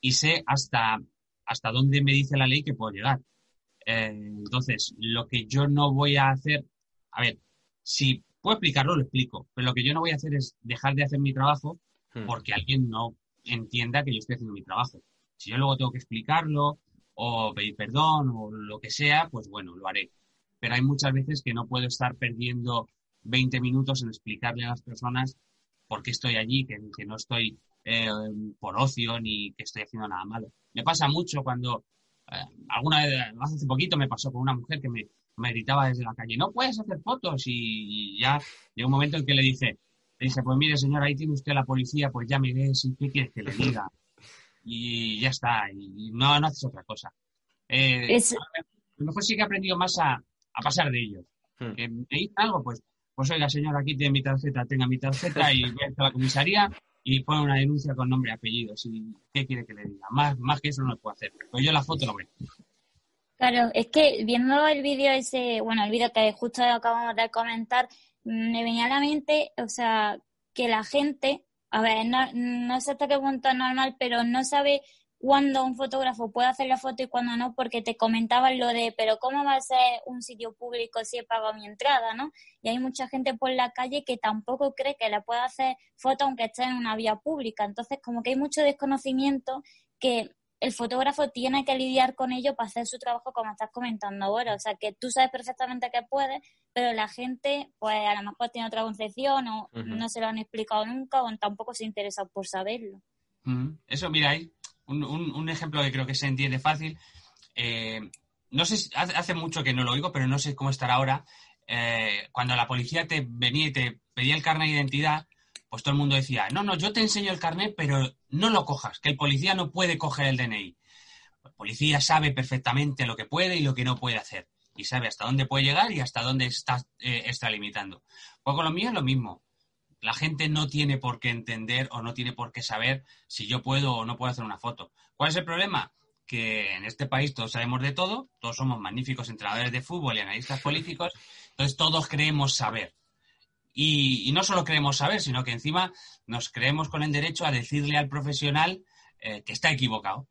y sé hasta, hasta dónde me dice la ley que puedo llegar. Eh, entonces, lo que yo no voy a hacer, a ver, si puedo explicarlo, lo explico, pero lo que yo no voy a hacer es dejar de hacer mi trabajo hmm. porque alguien no entienda que yo estoy haciendo mi trabajo. Si yo luego tengo que explicarlo o pedir perdón o lo que sea, pues bueno, lo haré. Pero hay muchas veces que no puedo estar perdiendo 20 minutos en explicarle a las personas por qué estoy allí, que, no estoy eh, por ocio ni que estoy haciendo nada malo. Me pasa mucho cuando, eh, alguna vez, hace poquito me pasó con una mujer que me, me gritaba desde la calle, no puedes hacer fotos y ya llega un momento en que le dice, le dice, pues mire señor, ahí tiene usted la policía, pues ya me ves, ¿qué quieres que le diga? Y ya está, y no, no haces otra cosa. Eh, A lo mejor sí que he aprendido más a, pasar de ellos. Hmm. ¿Que ¿Me dice algo? Pues, pues oiga, señor, aquí tiene mi tarjeta, tenga mi tarjeta y voy a la comisaría y pone una denuncia con nombre y apellidos. ¿Y qué quiere que le diga? Más, más que eso no lo puedo hacer. Pues yo la foto lo veo. Claro, es que viendo el vídeo ese, bueno, el vídeo que justo acabamos de comentar, me venía a la mente, o sea, que la gente, a ver, no, no sé hasta qué punto es normal, pero no sabe cuándo un fotógrafo puede hacer la foto y cuándo no, porque te comentaban lo de, pero ¿cómo va a ser un sitio público si he pagado mi entrada, no? Y hay mucha gente por la calle que tampoco cree que le pueda hacer foto aunque esté en una vía pública. Entonces, como que hay mucho desconocimiento que el fotógrafo tiene que lidiar con ello para hacer su trabajo como estás comentando ahora. O sea, que tú sabes perfectamente que puedes, pero la gente, pues a lo mejor tiene otra concepción o no se lo han explicado nunca o tampoco se interesa por saberlo. Eso, mira, hay un, un, ejemplo que creo que se entiende fácil. Eh, no sé, hace mucho que no lo oigo, pero no sé cómo estará ahora. Eh, cuando la policía te venía y te pedía el carnet de identidad, pues todo el mundo decía, no, no, yo te enseño el carnet, pero no lo cojas, que el policía no puede coger el DNI. El policía sabe perfectamente lo que puede y lo que no puede hacer. Y sabe hasta dónde puede llegar y hasta dónde está eh, extralimitando. Pues con lo mío es lo mismo. La gente no tiene por qué entender o no tiene por qué saber si yo puedo o no puedo hacer una foto. ¿Cuál es el problema? Que en este país todos sabemos de todo, todos somos magníficos entrenadores de fútbol y analistas políticos, entonces todos creemos saber. Y, no solo creemos saber, sino que encima nos creemos con el derecho a decirle al profesional eh, que está equivocado.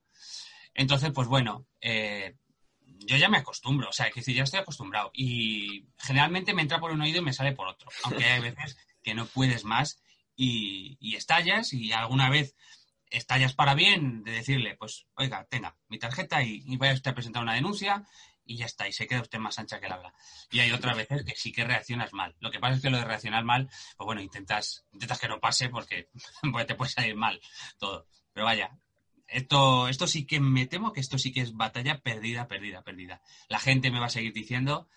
Entonces, pues bueno, eh, yo ya me acostumbro, o sea, que ya estoy acostumbrado. Y generalmente me entra por un oído y me sale por otro, aunque hay veces que no puedes más y, y estallas y alguna vez estallas para bien de decirle, pues, oiga, tenga mi tarjeta y, y vaya usted a presentar una denuncia y ya está, y se queda usted más ancha que la habla. Y hay otras veces que sí que reaccionas mal. Lo que pasa es que lo de reaccionar mal, pues bueno, intentas, intentas que no pase porque, te puede salir mal todo. Pero vaya, esto, esto sí que me temo que esto sí que es batalla perdida, perdida, perdida. La gente me va a seguir diciendo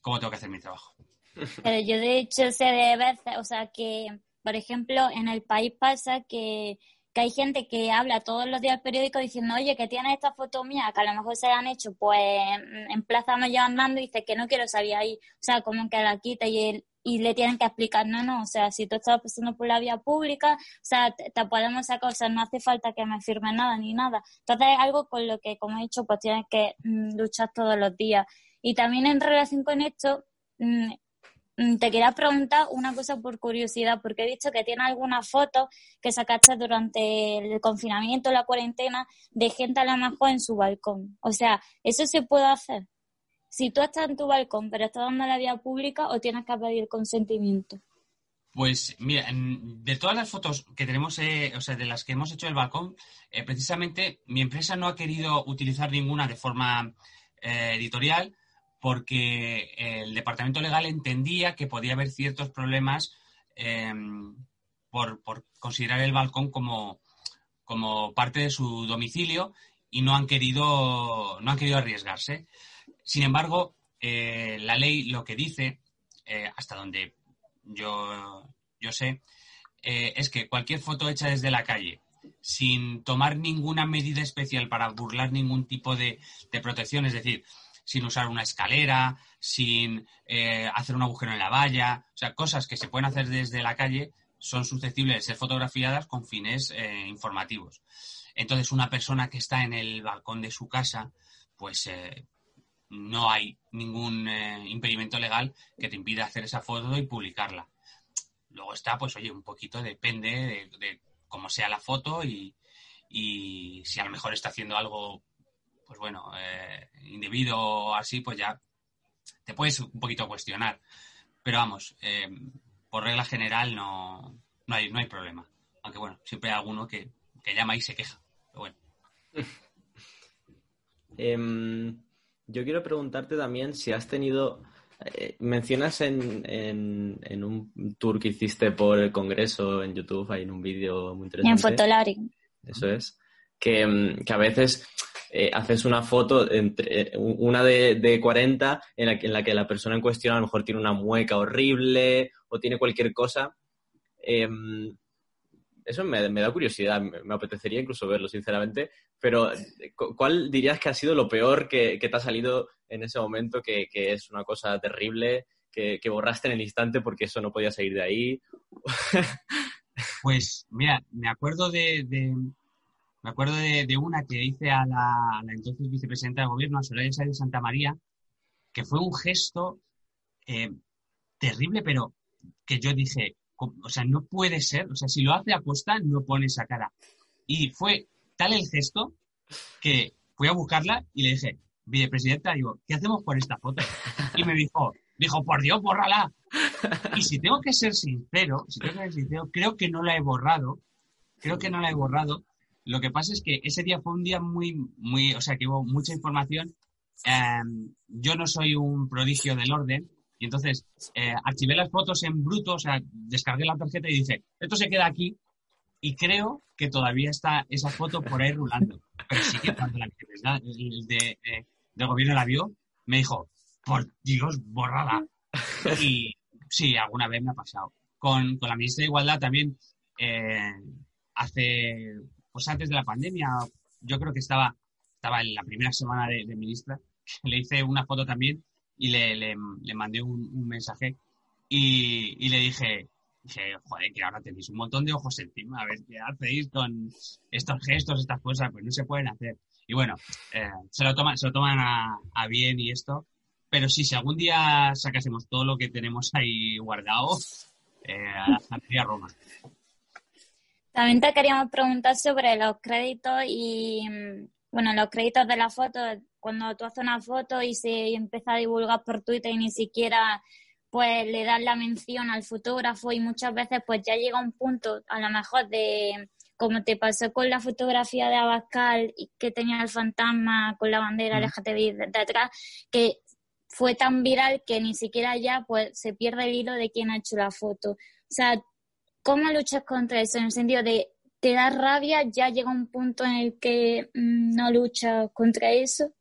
cómo tengo que hacer mi trabajo. Pero yo de hecho sé de veces, o sea que, por ejemplo, en el país pasa que que hay gente que habla todos los días al periódico diciendo, oye, que tiene esta foto mía, que a lo mejor se la han hecho, pues en Plaza yo andando y dice que no quiero salir ahí, o sea, como que la quita y, le tienen que explicar, no, no, o sea, si tú estás pasando por la vía pública, o sea, te, podemos sacar, o sea, no hace falta que me firme nada ni nada. Entonces es algo con lo que, como he dicho, pues tienes que mm, luchar todos los días. Y también en relación con esto, Mm, te quería preguntar una cosa por curiosidad, porque he visto que tiene algunas fotos que sacaste durante el confinamiento, la cuarentena, de gente a lo mejor en su balcón. O sea, ¿eso se puede hacer? Si tú estás en tu balcón, pero estás dando la vía pública, o tienes que pedir consentimiento. Pues mira, de todas las fotos que tenemos, eh, o sea, de las que hemos hecho el balcón, eh, precisamente mi empresa no ha querido utilizar ninguna de forma eh, editorial porque el departamento legal entendía que podía haber ciertos problemas em, por, considerar el balcón como, parte de su domicilio y no han querido, no han querido arriesgarse. Sin embargo, eh, la ley lo que dice, eh, hasta donde yo, yo sé, eh, es que cualquier foto hecha desde la calle, sin tomar ninguna medida especial para burlar ningún tipo de, de protección, es decir, sin usar una escalera, sin eh, hacer un agujero en la valla, o sea, cosas que se pueden hacer desde la calle son susceptibles de ser fotografiadas con fines eh, informativos. Entonces, una persona que está en el balcón de su casa, pues eh, no hay ningún impedimento legal que te impida hacer esa foto y publicarla. Luego está, pues oye, un poquito depende de, cómo sea la foto y, y si a lo mejor está haciendo algo pues bueno, eh, indebido así, pues ya te puedes un poquito cuestionar. Pero vamos, eh, por regla general no, no, hay, no hay problema. Aunque bueno, siempre hay alguno que, llama y se queja. Pero bueno. Em, yo quiero preguntarte también si has tenido... Eh, mencionas en, en, un tour que hiciste por el Congreso en YouTube, hay en un vídeo muy interesante. En Fotolari. Eso es. Que, que a veces eh, haces una foto, entre, eh, una de, de 40 en la, que, en la que la persona en cuestión a lo mejor tiene una mueca horrible o tiene cualquier cosa. Em, eso me, da curiosidad, me, apetecería incluso verlo, sinceramente. Pero, ¿cuál dirías que ha sido lo peor que, te ha salido en ese momento, que, es una cosa terrible, que, borraste en el instante porque eso no podía salir de ahí. pues mira, me acuerdo de, me acuerdo de, una que hice a la, entonces vicepresidenta de gobierno, a Soraya de Santa María, que fue un gesto eh, terrible, pero que yo dije, o sea, no puede ser, o sea, si lo hace aposta, no pone esa cara. Y fue tal el gesto que fui a buscarla y le dije, vicepresidenta, digo, ¿qué hacemos con esta foto? Y me dijo, dijo, por Dios, bórrala. Y si tengo que ser sincero, si tengo que ser sincero, creo que no la he borrado, creo que no la he borrado. Lo que pasa es que ese día fue un día muy, muy, o sea, que hubo mucha información. Em, yo no soy un prodigio del orden, y entonces eh, archivé las fotos en bruto, o sea, descargué la tarjeta y dice, esto se queda aquí. Y creo que todavía está esa foto por ahí rulando. Pero sí que cuando la el de, eh, del gobierno la vio, me dijo, por Dios, borrada. Y sí, alguna vez me ha pasado. Con, con la ministra de Igualdad también, eh, hace, pues antes de la pandemia, yo creo que estaba, estaba en la primera semana de, de ministra, le hice una foto también y le, le, mandé un, mensaje y, y, le dije, dije, joder, que ahora tenéis un montón de ojos encima, a ver qué hacéis con estos gestos, estas cosas, pues no se pueden hacer. Y bueno, eh, se, lo toman, se lo toman a, a, bien y esto, pero sí, si algún día sacásemos todo lo que tenemos ahí guardado, eh, a Roma. También te queríamos preguntar sobre los créditos y, bueno, los créditos de la foto cuando tú haces una foto y se empieza a divulgar por Twitter y ni siquiera pues le das la mención al fotógrafo y muchas veces pues ya llega un punto a lo mejor de como te pasó con la fotografía de Abascal y que tenía el fantasma con la bandera LGTBI detrás que fue tan viral que ni siquiera ya pues se pierde el hilo de quién ha hecho la foto. O sea, ¿cómo luchas contra eso? En el sentido de, ¿te da rabia? ¿Ya llega un punto en el que mm, no luchas contra eso?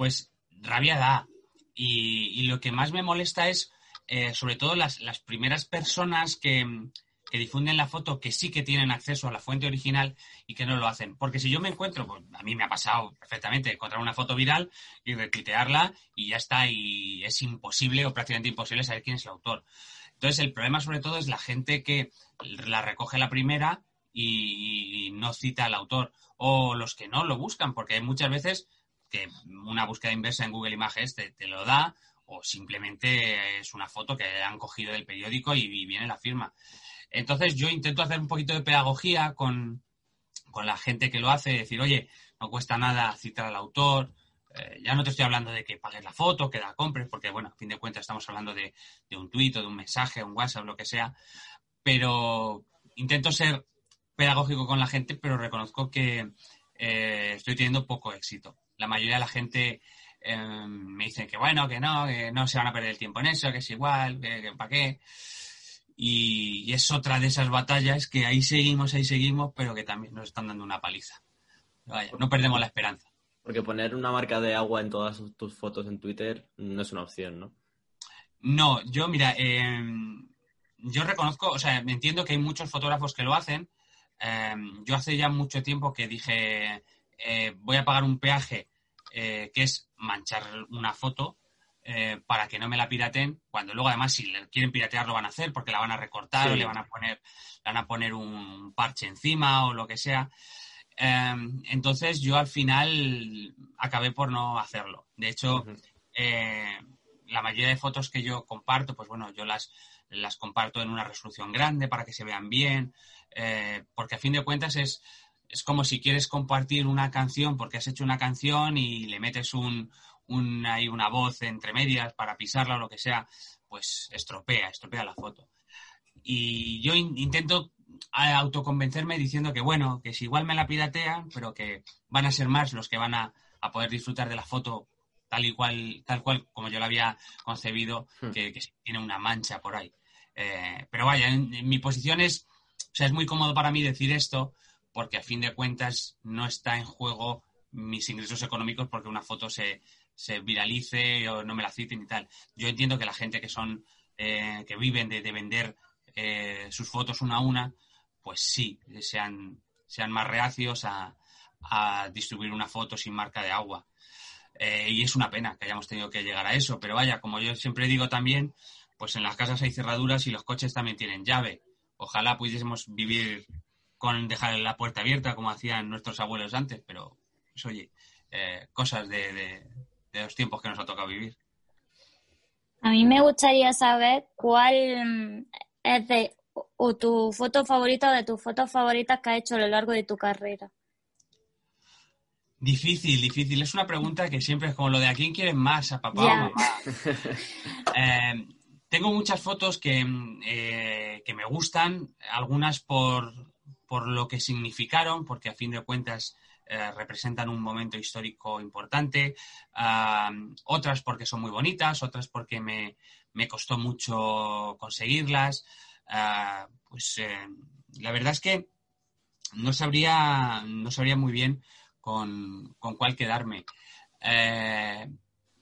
pues rabia da. Y, lo que más me molesta es, eh, sobre todo, las, primeras personas que, difunden la foto que sí que tienen acceso a la fuente original y que no lo hacen. Porque si yo me encuentro, pues a mí me ha pasado perfectamente encontrar una foto viral y retuitearla y ya está, y es imposible o prácticamente imposible saber quién es el autor. Entonces, el problema sobre todo es la gente que la recoge la primera y no cita al autor, o los que no lo buscan, porque muchas veces que una búsqueda inversa en Google Images te, lo da o simplemente es una foto que han cogido del periódico y, viene la firma. Entonces yo intento hacer un poquito de pedagogía con, la gente que lo hace, decir, oye, no cuesta nada citar al autor, eh, ya no te estoy hablando de que pagues la foto, que la compres, porque bueno, a fin de cuentas estamos hablando de, un tuit o de un mensaje, un WhatsApp, lo que sea, pero intento ser pedagógico con la gente, pero reconozco que eh, estoy teniendo poco éxito la mayoría de la gente em, me dice que bueno, que no, que no se van a perder el tiempo en eso, que es igual, que, para qué. Y, es otra de esas batallas que ahí seguimos, ahí seguimos, pero que también nos están dando una paliza. No perdemos la esperanza. Porque poner una marca de agua en todas tus fotos en Twitter no es una opción, ¿no? No, yo, mira, em, yo reconozco, o sea, entiendo que hay muchos fotógrafos que lo hacen. Em, yo hace ya mucho tiempo que dije, eh, voy a pagar un peaje eh, que es manchar una foto eh, para que no me la piraten, cuando luego además si le quieren piratear lo van a hacer porque la van a recortar o le van a poner, van a poner un parche encima o lo que sea. Em, entonces yo al final acabé por no hacerlo. De hecho, la mayoría de fotos que yo comparto, pues bueno, yo las, las comparto en una resolución grande para que se vean bien, porque a fin de cuentas es es como si quieres compartir una canción porque has hecho una canción y le metes un, un, ahí una voz entre medias para pisarla o lo que sea, pues estropea, estropea la foto. Y yo intento autoconvencerme diciendo que bueno, que si igual me la piratean, pero que van a ser más los que van a, poder disfrutar de la foto tal y cual, tal cual como yo la había concebido, hmm. que, tiene una mancha por ahí. Eh, pero vaya, en, mi posición es, o sea, es muy cómodo para mí decir esto, porque a fin de cuentas no está en juego mis ingresos económicos porque una foto se, se viralice o no me la citen y tal. Yo entiendo que la gente que son eh, que viven de, vender eh, sus fotos una a una, pues sí, sean, sean más reacios a, distribuir una foto sin marca de agua. Eh, y es una pena que hayamos tenido que llegar a eso, pero vaya, como yo siempre digo también, pues en las casas hay cerraduras y los coches también tienen llave. Ojalá pudiésemos vivir con dejar la puerta abierta como hacían nuestros abuelos antes, pero pues, oye, eh, cosas de, de los tiempos que nos ha tocado vivir. A mí me gustaría saber cuál es de o tu foto favorita o de tus fotos favoritas que has hecho a lo largo de tu carrera. Difícil, difícil. Es una pregunta que siempre es como lo de a quién quieres más, a papá o mamá. Eh, tengo muchas fotos que, eh, que me gustan, algunas por, por, lo que significaron, porque a fin de cuentas eh, representan un momento histórico importante, otras porque son muy bonitas, otras porque me, me costó mucho conseguirlas. Ah, pues eh, la verdad es que no sabría, no sabría muy bien con, cuál quedarme. Eh,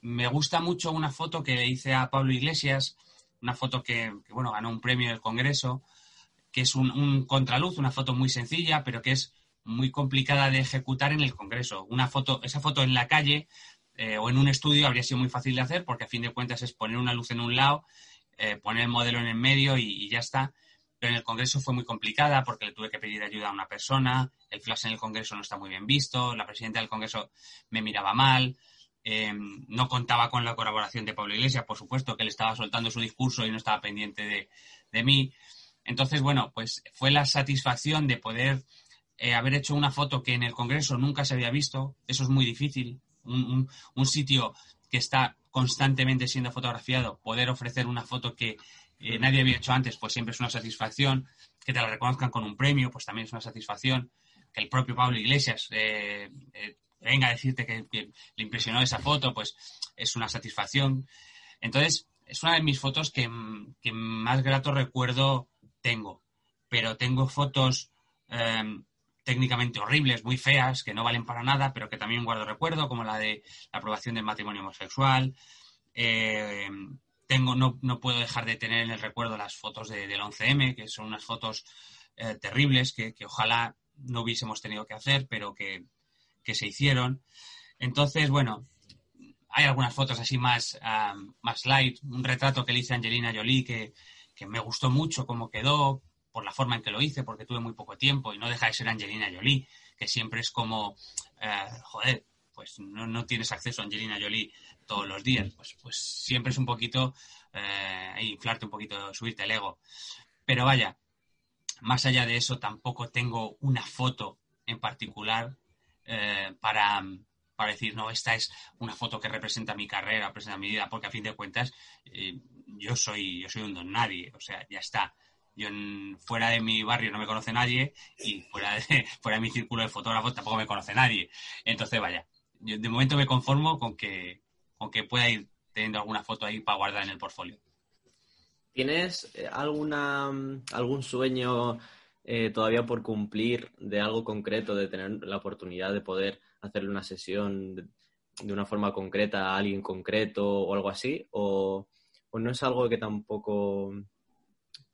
me gusta mucho una foto que hice a Pablo Iglesias, una foto que, bueno, ganó un premio del Congreso, que es un, contraluz, una foto muy sencilla, pero que es muy complicada de ejecutar en el Congreso. Una foto, esa foto en la calle eh, o en un estudio habría sido muy fácil de hacer porque a fin de cuentas es poner una luz en un lado eh, poner el modelo en el medio y, ya está. Pero en el Congreso fue muy complicada porque le tuve que pedir ayuda a una persona, el flash en el Congreso no está muy bien visto, la presidenta del Congreso me miraba mal, eh, no contaba con la colaboración de Pablo Iglesias, por supuesto, que él estaba soltando su discurso y no estaba pendiente de, de mí. Entonces, bueno, pues fue la satisfacción de poder haber hecho una foto que en el Congreso nunca se había visto. Eso es muy difícil. Un, un sitio que está constantemente siendo fotografiado, poder ofrecer una foto que eh, nadie había hecho antes, pues siempre es una satisfacción. Que te la reconozcan con un premio, pues también es una satisfacción. Que el propio Pablo Iglesias eh, eh, venga a decirte que, le impresionó esa foto, pues es una satisfacción. Entonces, es una de mis fotos que, más grato recuerdo tengo. Pero tengo fotos técnicamente horribles, muy feas, que no valen para nada, pero que también guardo recuerdo, como la de la aprobación del matrimonio homosexual. Eh, tengo, no, no, puedo dejar de tener en el recuerdo las fotos del 11M, que son unas fotos eh, terribles que, ojalá no hubiésemos tenido que hacer, pero que, se hicieron. Entonces, bueno, hay algunas fotos así más, más light, un retrato que le hice Angelina Jolie que, que me gustó mucho cómo quedó, por la forma en que lo hice, porque tuve muy poco tiempo y no deja de ser Angelina Jolie, que siempre es como, eh, joder, pues no, tienes acceso a Angelina Jolie todos los días, pues, pues siempre es un poquito eh, inflarte un poquito, subirte el ego. Pero vaya, más allá de eso, tampoco tengo una foto en particular eh, para, para decir, no, esta es una foto que representa mi carrera, representa mi vida, porque a fin de cuentas yo soy yo soy un don nadie, o sea, ya está yo fuera de mi barrio no me conoce nadie y fuera de, fuera de mi círculo de fotógrafos tampoco me conoce nadie. Entonces, vaya, yo de momento me conformo con que, con que pueda ir teniendo alguna foto ahí para guardar en el portfolio. ¿Tienes eh, alguna, algún sueño eh, todavía por cumplir de algo concreto, de tener la oportunidad de poder hacerle una sesión de, una forma concreta a alguien concreto o algo así? ¿O, o no es algo que tampoco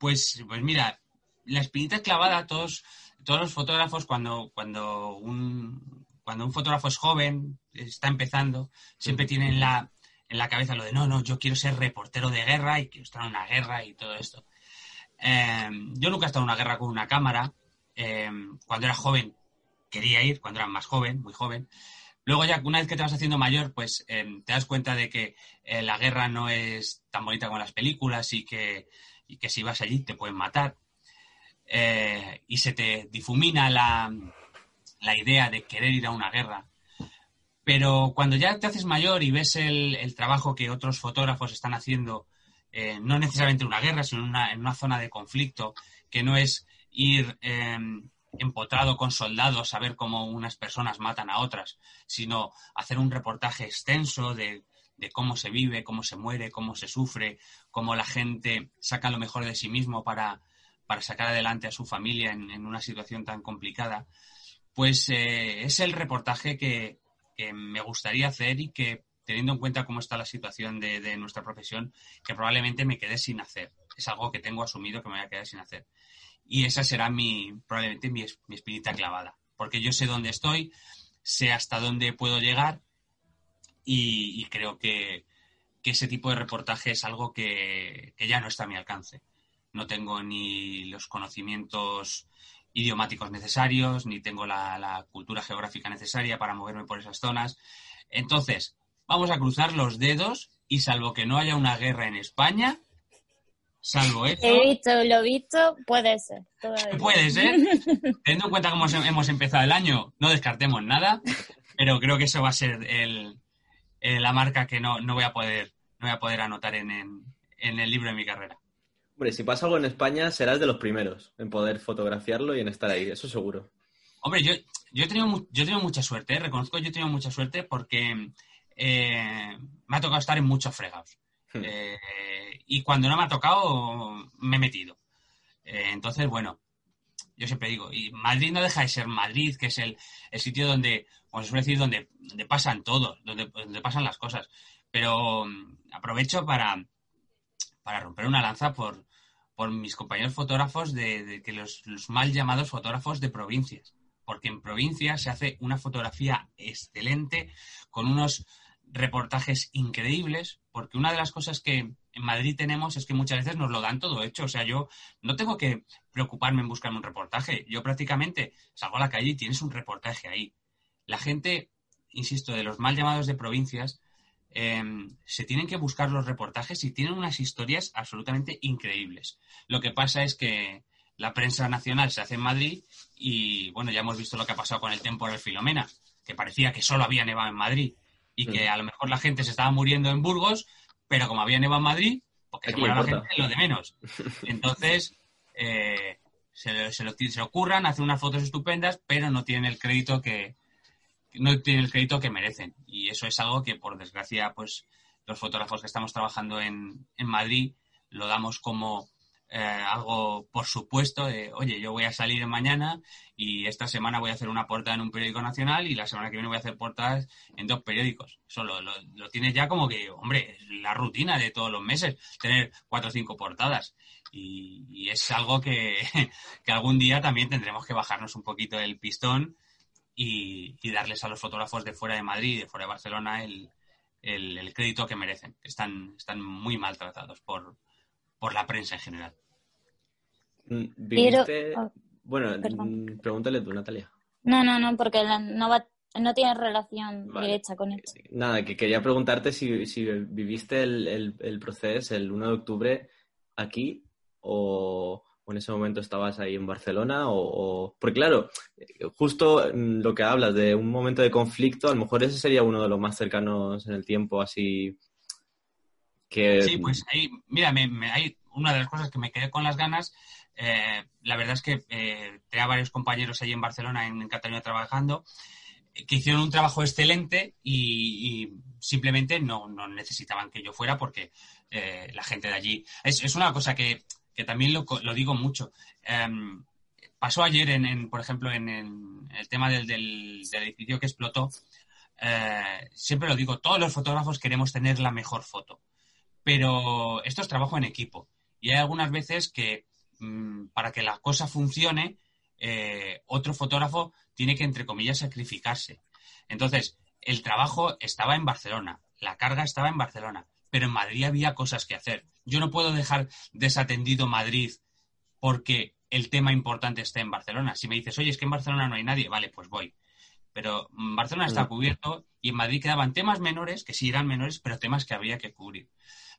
pues, pues mira, la espinita clavada, todos, todos los fotógrafos, cuando, cuando, un, cuando un fotógrafo es joven, está empezando, siempre tienen la, en la cabeza lo de no, no, yo quiero ser reportero de guerra y quiero estar en una guerra y todo esto. Em, yo nunca he estado en una guerra con una cámara. Em, cuando era joven quería ir, cuando era más joven, muy joven. Luego ya, una vez que te vas haciendo mayor, pues em, te das cuenta de que eh, la guerra no es tan bonita como las películas y que y que si vas allí te pueden matar. Eh, y se te difumina la, idea de querer ir a una guerra. Pero cuando ya te haces mayor y ves el, trabajo que otros fotógrafos están haciendo, eh, no necesariamente en una guerra, sino una, en una, zona de conflicto, que no es ir eh, empotrado con soldados a ver cómo unas personas matan a otras, sino hacer un reportaje extenso de de cómo se vive, cómo se muere, cómo se sufre, cómo la gente saca lo mejor de sí mismo para, sacar adelante a su familia en, una situación tan complicada, pues eh, es el reportaje que, me gustaría hacer y que, teniendo en cuenta cómo está la situación de, nuestra profesión, que probablemente me quede sin hacer. Es algo que tengo asumido que me voy a quedar sin hacer. Y esa será mi, probablemente mi, mi espinita clavada, porque yo sé dónde estoy, sé hasta dónde puedo llegar y, creo que, ese tipo de reportaje es algo que, ya no está a mi alcance. No tengo ni los conocimientos idiomáticos necesarios, ni tengo la, la, cultura geográfica necesaria para moverme por esas zonas. Entonces, vamos a cruzar los dedos y salvo que no haya una guerra en España, salvo eso. He visto, lo visto, puede ser. Puede ser. Teniendo en cuenta cómo hemos empezado el año, no descartemos nada, pero creo que eso va a ser el, la marca que no, no, voy a poder, no voy a poder anotar en, en, el libro de mi carrera. Hombre, si pasa algo en España, serás de los primeros en poder fotografiarlo y en estar ahí, eso seguro. Hombre, yo, yo, he, tenido, yo he tenido mucha suerte, ¿eh? reconozco, yo he tenido mucha suerte porque eh, me ha tocado estar en muchos fregados. Hmm. Eh, y cuando no me ha tocado, me he metido. Eh, entonces, bueno, yo siempre digo, y Madrid no deja de ser Madrid, que es el, sitio donde, como se suele decir, donde, pasan todo, donde, donde, pasan las cosas. Pero mm, aprovecho para, para romper una lanza por, por mis compañeros fotógrafos de, que los, mal llamados fotógrafos de provincias. Porque en provincias se hace una fotografía excelente, con unos reportajes increíbles, porque una de las cosas que en Madrid tenemos es que muchas veces nos lo dan todo hecho. O sea, yo no tengo que preocuparme en buscar un reportaje. Yo prácticamente salgo a la calle y tienes un reportaje ahí. La gente, insisto, de los mal llamados de provincias, em, se tienen que buscar los reportajes y tienen unas historias absolutamente increíbles. Lo que pasa es que la prensa nacional se hace en Madrid y, bueno, ya hemos visto lo que ha pasado con el temporal Filomena, que parecía que solo había nevado en Madrid y que a lo mejor la gente se estaba muriendo en Burgos, pero como había nevado en Madrid, porque se muera la gente lo de menos. Entonces, eh, se, se, lo, se ocurran, hacen unas fotos estupendas, pero no tienen el crédito que no tienen el crédito que merecen. Y eso es algo que, por desgracia, pues los fotógrafos que estamos trabajando en, en Madrid lo damos como eh, algo por supuesto de, oye, yo voy a salir mañana y esta semana voy a hacer una portada en un periódico nacional y la semana que viene voy a hacer portadas en dos periódicos. Eso lo, lo, tienes ya como que, hombre, la rutina de todos los meses, tener cuatro o cinco portadas. Y, es algo que, que, algún día también tendremos que bajarnos un poquito el pistón y, darles a los fotógrafos de fuera de Madrid y de fuera de Barcelona el, el, crédito que merecen. Están, están muy maltratados por, por la prensa en general. Mm, ¿Viviste... Oh, bueno, mm, pregúntale tú, Natalia. No, no, no, porque no, va, no tiene relación directa con esto. Nada, que quería preguntarte si, viviste el, proceso el 1 de octubre aquí o, en ese momento estabas ahí en Barcelona o, Porque claro, justo mm, lo que hablas de un momento de conflicto, a lo mejor ese sería uno de los más cercanos en el tiempo, así que... Sí, pues ahí, mira, me, hay una de las cosas que me quedé con las ganas eh, la verdad es que eh, tenía varios compañeros allí en Barcelona, en, Cataluña, trabajando, eh, que hicieron un trabajo excelente y, simplemente no, necesitaban que yo fuera porque la gente de allí. Es, una cosa que, también lo, digo mucho. Em, pasó ayer, en, por ejemplo, en, el tema del, del, edificio que explotó. siempre lo digo, todos los fotógrafos queremos tener la mejor foto, pero esto es trabajo en equipo. Y hay algunas veces que Mm, para que la cosa funcione, eh, otro fotógrafo tiene que, entre comillas, sacrificarse. Entonces, el trabajo estaba en Barcelona, la carga estaba en Barcelona, pero en Madrid había cosas que hacer. Yo no puedo dejar desatendido Madrid porque el tema importante está en Barcelona. Si me dices, oye, es que en Barcelona no hay nadie, vale, pues voy. Pero Barcelona está mm. cubierto y en Madrid quedaban temas menores, que sí eran menores, pero temas que había que cubrir.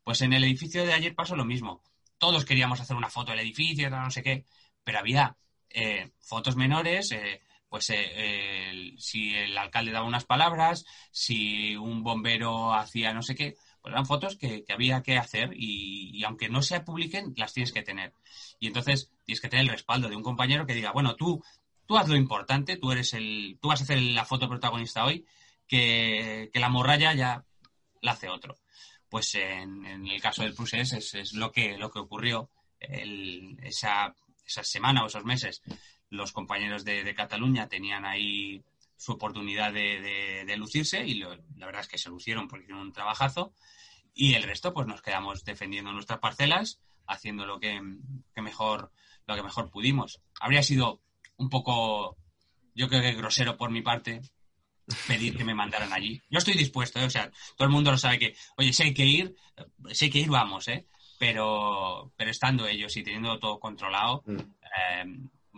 Pues en el edificio de ayer pasó lo mismo todos queríamos hacer una foto del edificio, no sé qué, pero había eh, fotos menores, eh, pues eh, si el alcalde daba unas palabras, si un bombero hacía no sé qué, pues eran fotos que, había que hacer y, aunque no se publiquen, las tienes que tener. Y entonces tienes que tener el respaldo de un compañero que diga, bueno, tú, tú haz lo importante, tú eres el, tú vas a hacer la foto protagonista hoy, que, que la morralla ya la hace otro pues en, el caso del Prusés es, lo, que, lo que ocurrió esa, esa, semana o esos meses. Los compañeros de, Cataluña tenían ahí su oportunidad de, lucirse y la verdad es que se lucieron porque hicieron un trabajazo y el resto pues nos quedamos defendiendo nuestras parcelas, haciendo lo que, mejor lo que mejor pudimos. Habría sido un poco, yo creo que grosero por mi parte, pedir que me mandaran allí. Yo estoy dispuesto, ¿eh? o sea, todo el mundo lo sabe que, oye, si hay que ir, si hay que ir, vamos, ¿eh? Pero, pero estando ellos y teniendo todo controlado, Mm. eh,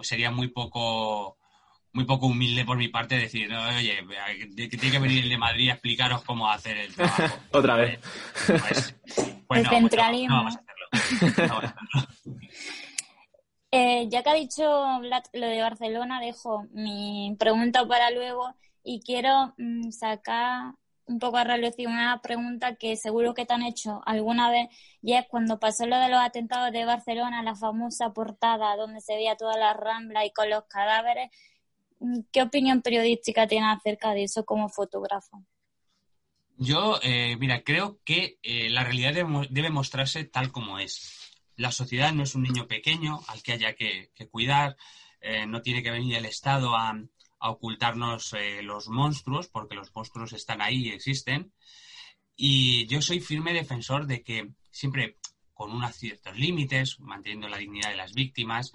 sería muy poco muy poco humilde por mi parte decir, oye, que tiene que venir el de Madrid a explicaros cómo hacer el trabajo. Otra vez. Pues, pues El no, vamos a hacerlo. No vamos a hacerlo. Eh, ya que ha dicho Vlad lo de Barcelona, dejo mi pregunta para luego y quiero mm, sacar un poco a relucir una pregunta que seguro que te han hecho alguna vez y es cuando pasó lo de los atentados de Barcelona, la famosa portada donde se veía toda la rambla y con los cadáveres, mm, ¿qué opinión periodística tienes acerca de eso como fotógrafo? Yo, eh, mira, creo que eh, la realidad debe, mo- debe mostrarse tal como es. La sociedad no es un niño pequeño al que haya que, que cuidar, eh, no tiene que venir el Estado a, a ocultarnos eh, los monstruos, porque los monstruos están ahí y existen. Y yo soy firme defensor de que siempre con unos ciertos límites, manteniendo la dignidad de las víctimas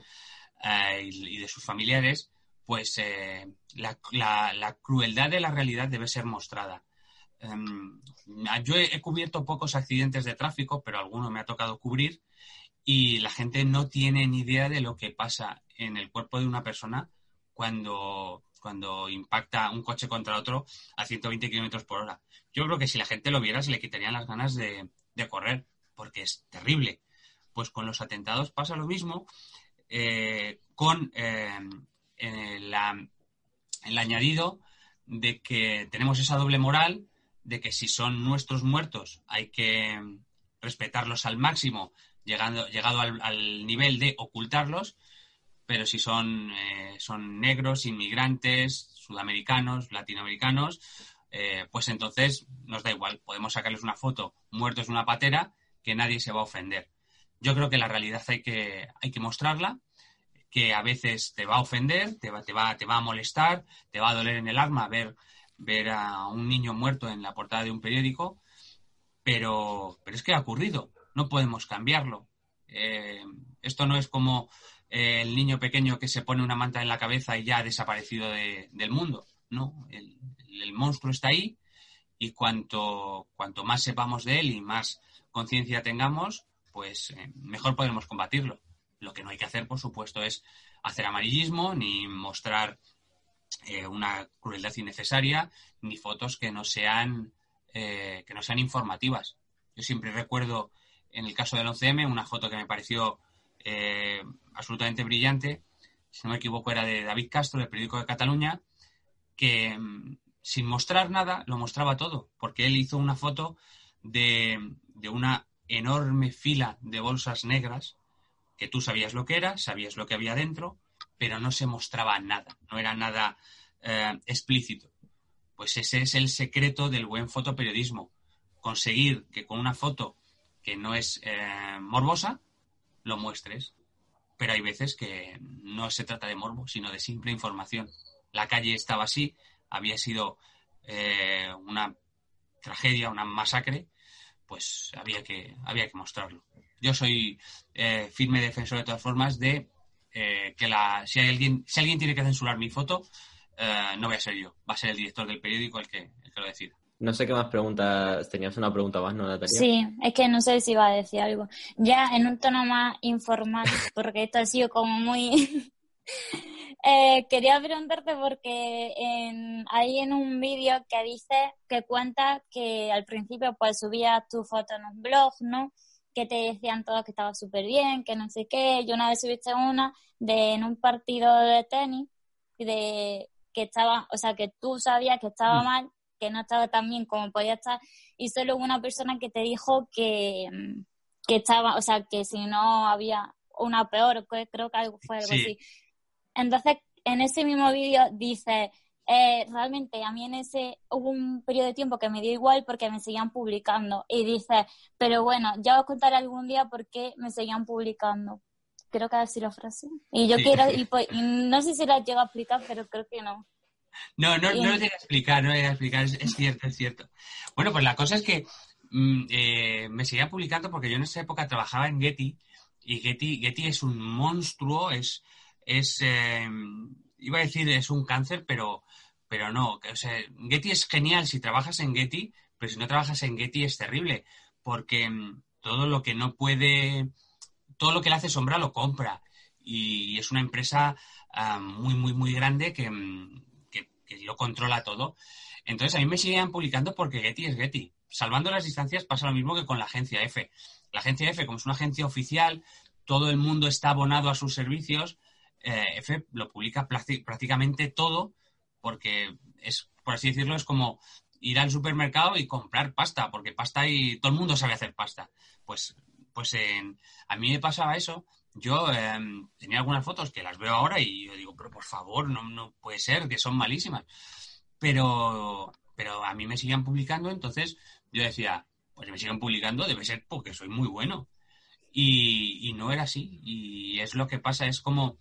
eh, y, de sus familiares, pues eh, la crueldad de la realidad debe ser mostrada. Em, yo he, he cubierto pocos accidentes de tráfico, pero alguno me ha tocado cubrir y la gente no tiene ni idea de lo que pasa en el cuerpo de una persona cuando, cuando impacta un coche contra otro a 120 kilómetros por hora. Yo creo que si la gente lo viera se le quitarían las ganas de, correr, porque es terrible. Pues con los atentados pasa lo mismo, eh, con eh, el, añadido de que tenemos esa doble moral de que si son nuestros muertos hay que respetarlos al máximo, llegando, llegado al nivel de ocultarlos, pero si son, eh, son negros, inmigrantes, sudamericanos, latinoamericanos, eh, pues entonces nos da igual, podemos sacarles una foto muertos en una patera que nadie se va a ofender. Yo creo que la realidad hay que, hay que mostrarla, que a veces te va a ofender, te va, te va, te va a molestar, te va a doler en el alma ver, ver a un niño muerto en la portada de un periódico, pero, pero es que ha ocurrido, no podemos cambiarlo. Eh, esto no es como el niño pequeño que se pone una manta en la cabeza y ya ha desaparecido de- del mundo. No, el, el monstruo está ahí y cuanto, cuanto más sepamos de él y más conciencia tengamos, pues eh, mejor podremos combatirlo. Lo que no hay que hacer, por supuesto, es hacer amarillismo ni mostrar eh, una crueldad innecesaria ni fotos que no sean eh, que no sean informativas. Yo siempre recuerdo en el caso del 11M una foto que me pareció eh, absolutamente brillante, si no me equivoco era de David Castro, del periódico de Cataluña, que mm, sin mostrar nada lo mostraba todo, porque él hizo una foto de, de una enorme fila de bolsas negras que tú sabías lo que era, sabías lo que había dentro, pero no se mostraba nada, no era nada eh, explícito. Pues ese es el secreto del buen fotoperiodismo, conseguir que con una foto que no es eh, morbosa, lo muestres. Pero hay veces que no se trata de morbo, sino de simple información. La calle estaba así, había sido eh, una tragedia, una masacre, pues había que, había que mostrarlo. Yo soy eh, firme defensor de todas formas de eh, que la, si, hay alguien, si alguien tiene que censurar mi foto, eh, no voy a ser yo, va a ser el director del periódico el que, el que lo decida. No sé qué más preguntas. Tenías una pregunta más, ¿no, Natalia? Sí, es que no sé si iba a decir algo. Ya en un tono más informal, porque esto ha sido como muy... Eh, quería preguntarte porque en, ahí en un vídeo que dice que cuenta que al principio pues subías tu foto en un blog, ¿no? Que te decían todos que estaba súper bien, que no sé qué. Y una vez subiste una de en un partido de tenis de que estaba, o sea, que tú sabías que estaba Mm. mal, que no estaba tan bien como podía estar, y solo hubo una persona que te dijo que, mm, que estaba, o sea, que si no había una peor, que creo que algo fue algo Sí. así. Entonces, en ese mismo vídeo dice, eh, realmente a mí en ese hubo un periodo de tiempo que me dio igual porque me seguían publicando y dice, pero bueno, ya os contaré algún día por qué me seguían publicando. Creo que así la frase. Y yo Sí. quiero, y, pues, y no sé si la llego a explicar, pero creo que no. No, no, no lo llegué a explicar, no lo llegué a explicar, es, es cierto, es cierto. Bueno, pues la cosa es que mm, eh, me seguían publicando porque yo en esa época trabajaba en Getty y Getty, Getty es un monstruo, es, es eh, iba a decir es un cáncer, pero, pero no, o sea, Getty es genial si trabajas en Getty, pero si no trabajas en Getty es terrible, porque mm, todo lo que no puede, todo lo que le hace sombra lo compra. Y es una empresa ah, muy, muy, muy grande que, mm, que, lo controla todo. Entonces a mí me siguen publicando porque Getty es Getty. Salvando las distancias pasa lo mismo que con la agencia F. La agencia F, como es una agencia oficial, todo el mundo está abonado a sus servicios, eh, F lo publica prácticamente todo porque es, por así decirlo, es como ir al supermercado y comprar pasta, porque pasta y todo el mundo sabe hacer pasta. Pues, pues en, a mí me pasaba eso. Yo em, tenía algunas fotos que las veo ahora y yo digo, pero por favor, no, no puede ser, que son malísimas. Pero, pero a mí me siguen publicando, entonces yo decía, pues me siguen publicando, debe ser porque soy muy bueno. Y, no era así. Y es lo que pasa, es como,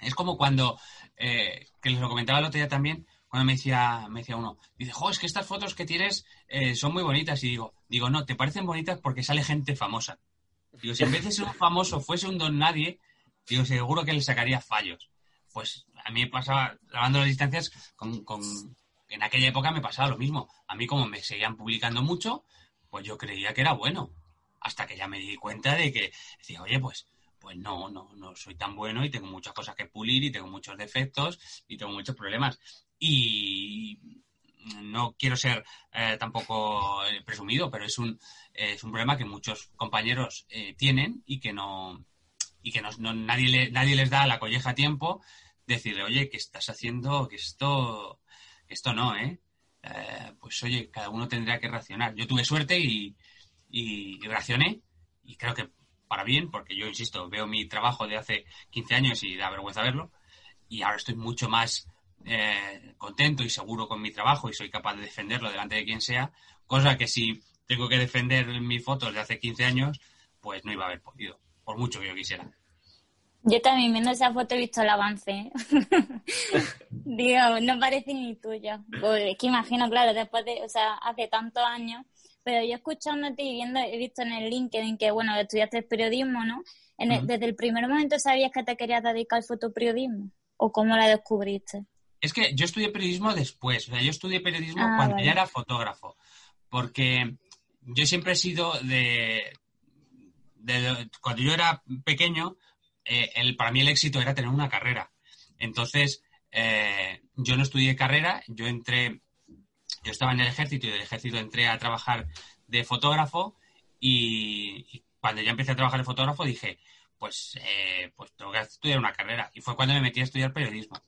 es como cuando, eh, que les lo comentaba el otro día también, cuando me decía, me decía uno, dice, jo, es que estas fotos que tienes eh, son muy bonitas. Y digo, digo, no, te parecen bonitas porque sale gente famosa. Digo, si en vez de ser un famoso fuese un don nadie, digo, seguro que le sacaría fallos. Pues a mí me pasaba, grabando las distancias, con, con, en aquella época me pasaba lo mismo. A mí como me seguían publicando mucho, pues yo creía que era bueno hasta que ya me di cuenta de que decía, oye, pues, pues no, no, no soy tan bueno y tengo muchas cosas que pulir y tengo muchos defectos y tengo muchos problemas. Y no quiero ser eh, tampoco eh, presumido, pero es un, es un problema que muchos compañeros eh, tienen y que no y que no, nadie, nadie les da la colleja a tiempo decirle, oye, ¿qué estás haciendo? Que esto, esto no, ¿eh? Pues oye, cada uno tendría que reaccionar. Yo tuve suerte y, y, reaccioné y creo que para bien, porque yo, insisto, veo mi trabajo de hace 15 años y da vergüenza verlo y ahora estoy mucho más eh, contento y seguro con mi trabajo y soy capaz de defenderlo delante de quien sea, cosa que si tengo que defender mis fotos de hace 15 años, pues no iba a haber podido, por mucho que yo quisiera. Yo también viendo esa foto he visto el avance. ¿eh? Digo, no parece ni tuyo. Pues es que imagino, claro, después de, o sea, hace tantos años pero yo escuchándote y viendo, he visto en el LinkedIn que, bueno, estudiaste periodismo, ¿no? ¿Desde el primer momento sabías que te querías dedicar al fotoperiodismo? ¿O cómo la descubriste? Es que yo estudié periodismo después, o sea, yo estudié periodismo ah, cuando ya era fotógrafo, porque yo siempre he sido de, cuando yo era pequeño, eh, el, para mí el éxito era tener una carrera. Entonces, eh, yo no estudié carrera, yo entré yo estaba en el ejército y del ejército entré a trabajar de fotógrafo y, cuando ya empecé a trabajar de fotógrafo dije, pues, eh, pues tengo que estudiar una carrera. Y fue cuando me metí a estudiar periodismo.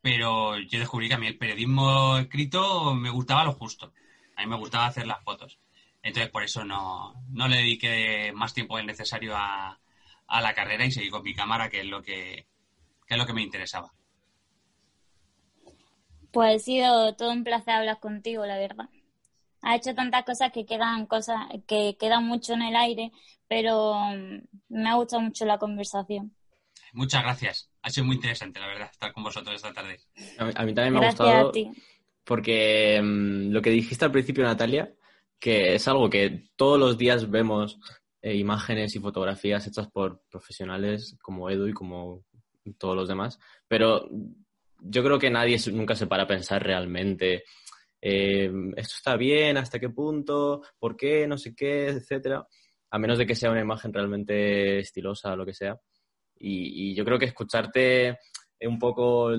Pero yo descubrí que a mí el periodismo escrito me gustaba lo justo. A mí me gustaba hacer las fotos. Entonces por eso no, no le dediqué más tiempo del necesario a, a la carrera y seguí con mi cámara, que es lo que, que es lo que me interesaba. Pues ha sido todo un placer hablar contigo, la verdad. Ha hecho tantas cosas que quedan cosas que quedan mucho en el aire, pero mm, me ha gustado mucho la conversación. Muchas gracias. Ha sido muy interesante, la verdad, estar con vosotros esta tarde. A mí, también me ha gustado porque mm, lo que dijiste al principio, Natalia, que es algo que todos los días vemos eh, imágenes y fotografías hechas por profesionales como Edu y como todos los demás, pero yo creo que nadie nunca se para a pensar realmente eh, esto está bien, hasta qué punto, por qué, no sé qué, etcétera, a menos de que sea una imagen realmente estilosa o lo que sea. Y, yo creo que escucharte un poco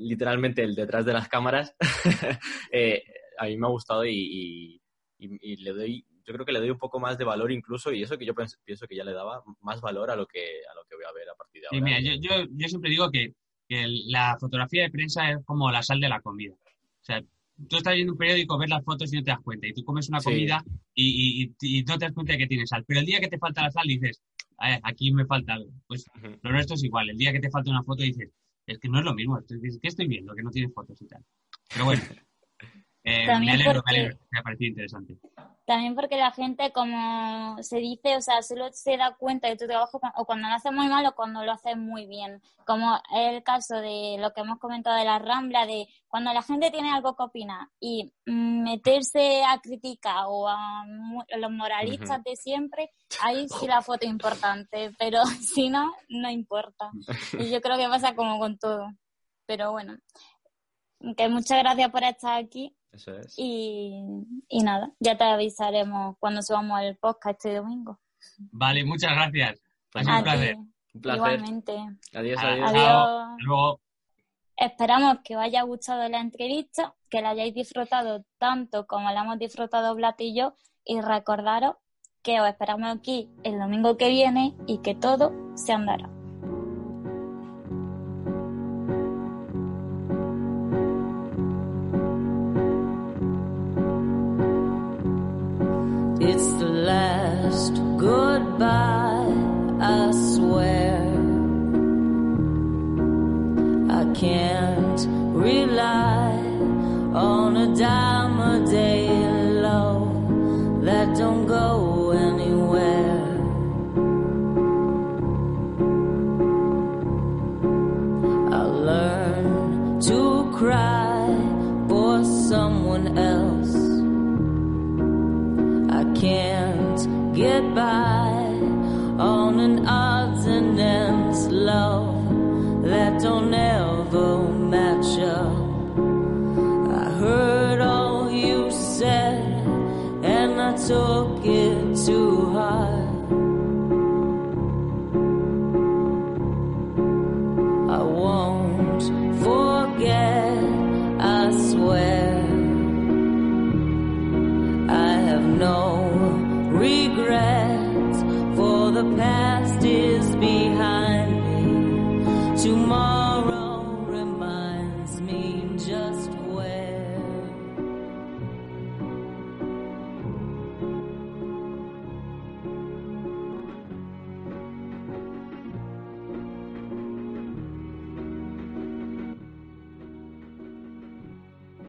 literalmente el detrás de las cámaras eh, a mí me ha gustado y, le doy yo creo que le doy un poco más de valor incluso y eso que yo pienso que ya le daba más valor a lo que a lo que voy a ver a partir de ahora. mira, yo, yo siempre digo que que la fotografía de prensa es como la sal de la comida. O sea, tú estás viendo un periódico, ves las fotos y no te das cuenta. Y tú comes una comida y, no te das cuenta de que tiene sal. Pero el día que te falta la sal dices, aquí me falta algo. Pues lo nuestro es igual. El día que te falta una foto dices, es que no es lo mismo. ¿Qué estoy viendo? Que no tienes fotos y tal. Pero bueno. Eh, me alegro, me alegro, me ha parecido interesante. También porque la gente, como se dice, o sea, solo se da cuenta de tu trabajo o cuando lo haces muy mal o cuando lo haces muy bien. Como es el caso de lo que hemos comentado de la Rambla, de cuando la gente tiene algo que opinar y meterse a criticar o a los moralistas de siempre, ahí sí la foto es importante, pero si no, no importa. Y yo creo que pasa como con todo. Pero bueno, que muchas gracias por estar aquí. Eso es. Y, y nada, ya te avisaremos cuando subamos el podcast este domingo. Vale, muchas gracias. Ha sido A un placer. ti, Un placer. Igualmente. Adiós, adiós. Adiós. Hasta luego. Esperamos que os haya gustado la entrevista, que la hayáis disfrutado tanto como la hemos disfrutado Blat y yo, y recordaros que os esperamos aquí el domingo que viene y que todo se andará. It's the last goodbye, I swear. I can't rely on a dime a day love that don't go get on an odds and ends love that don't ever match up. I heard all you said and I took it too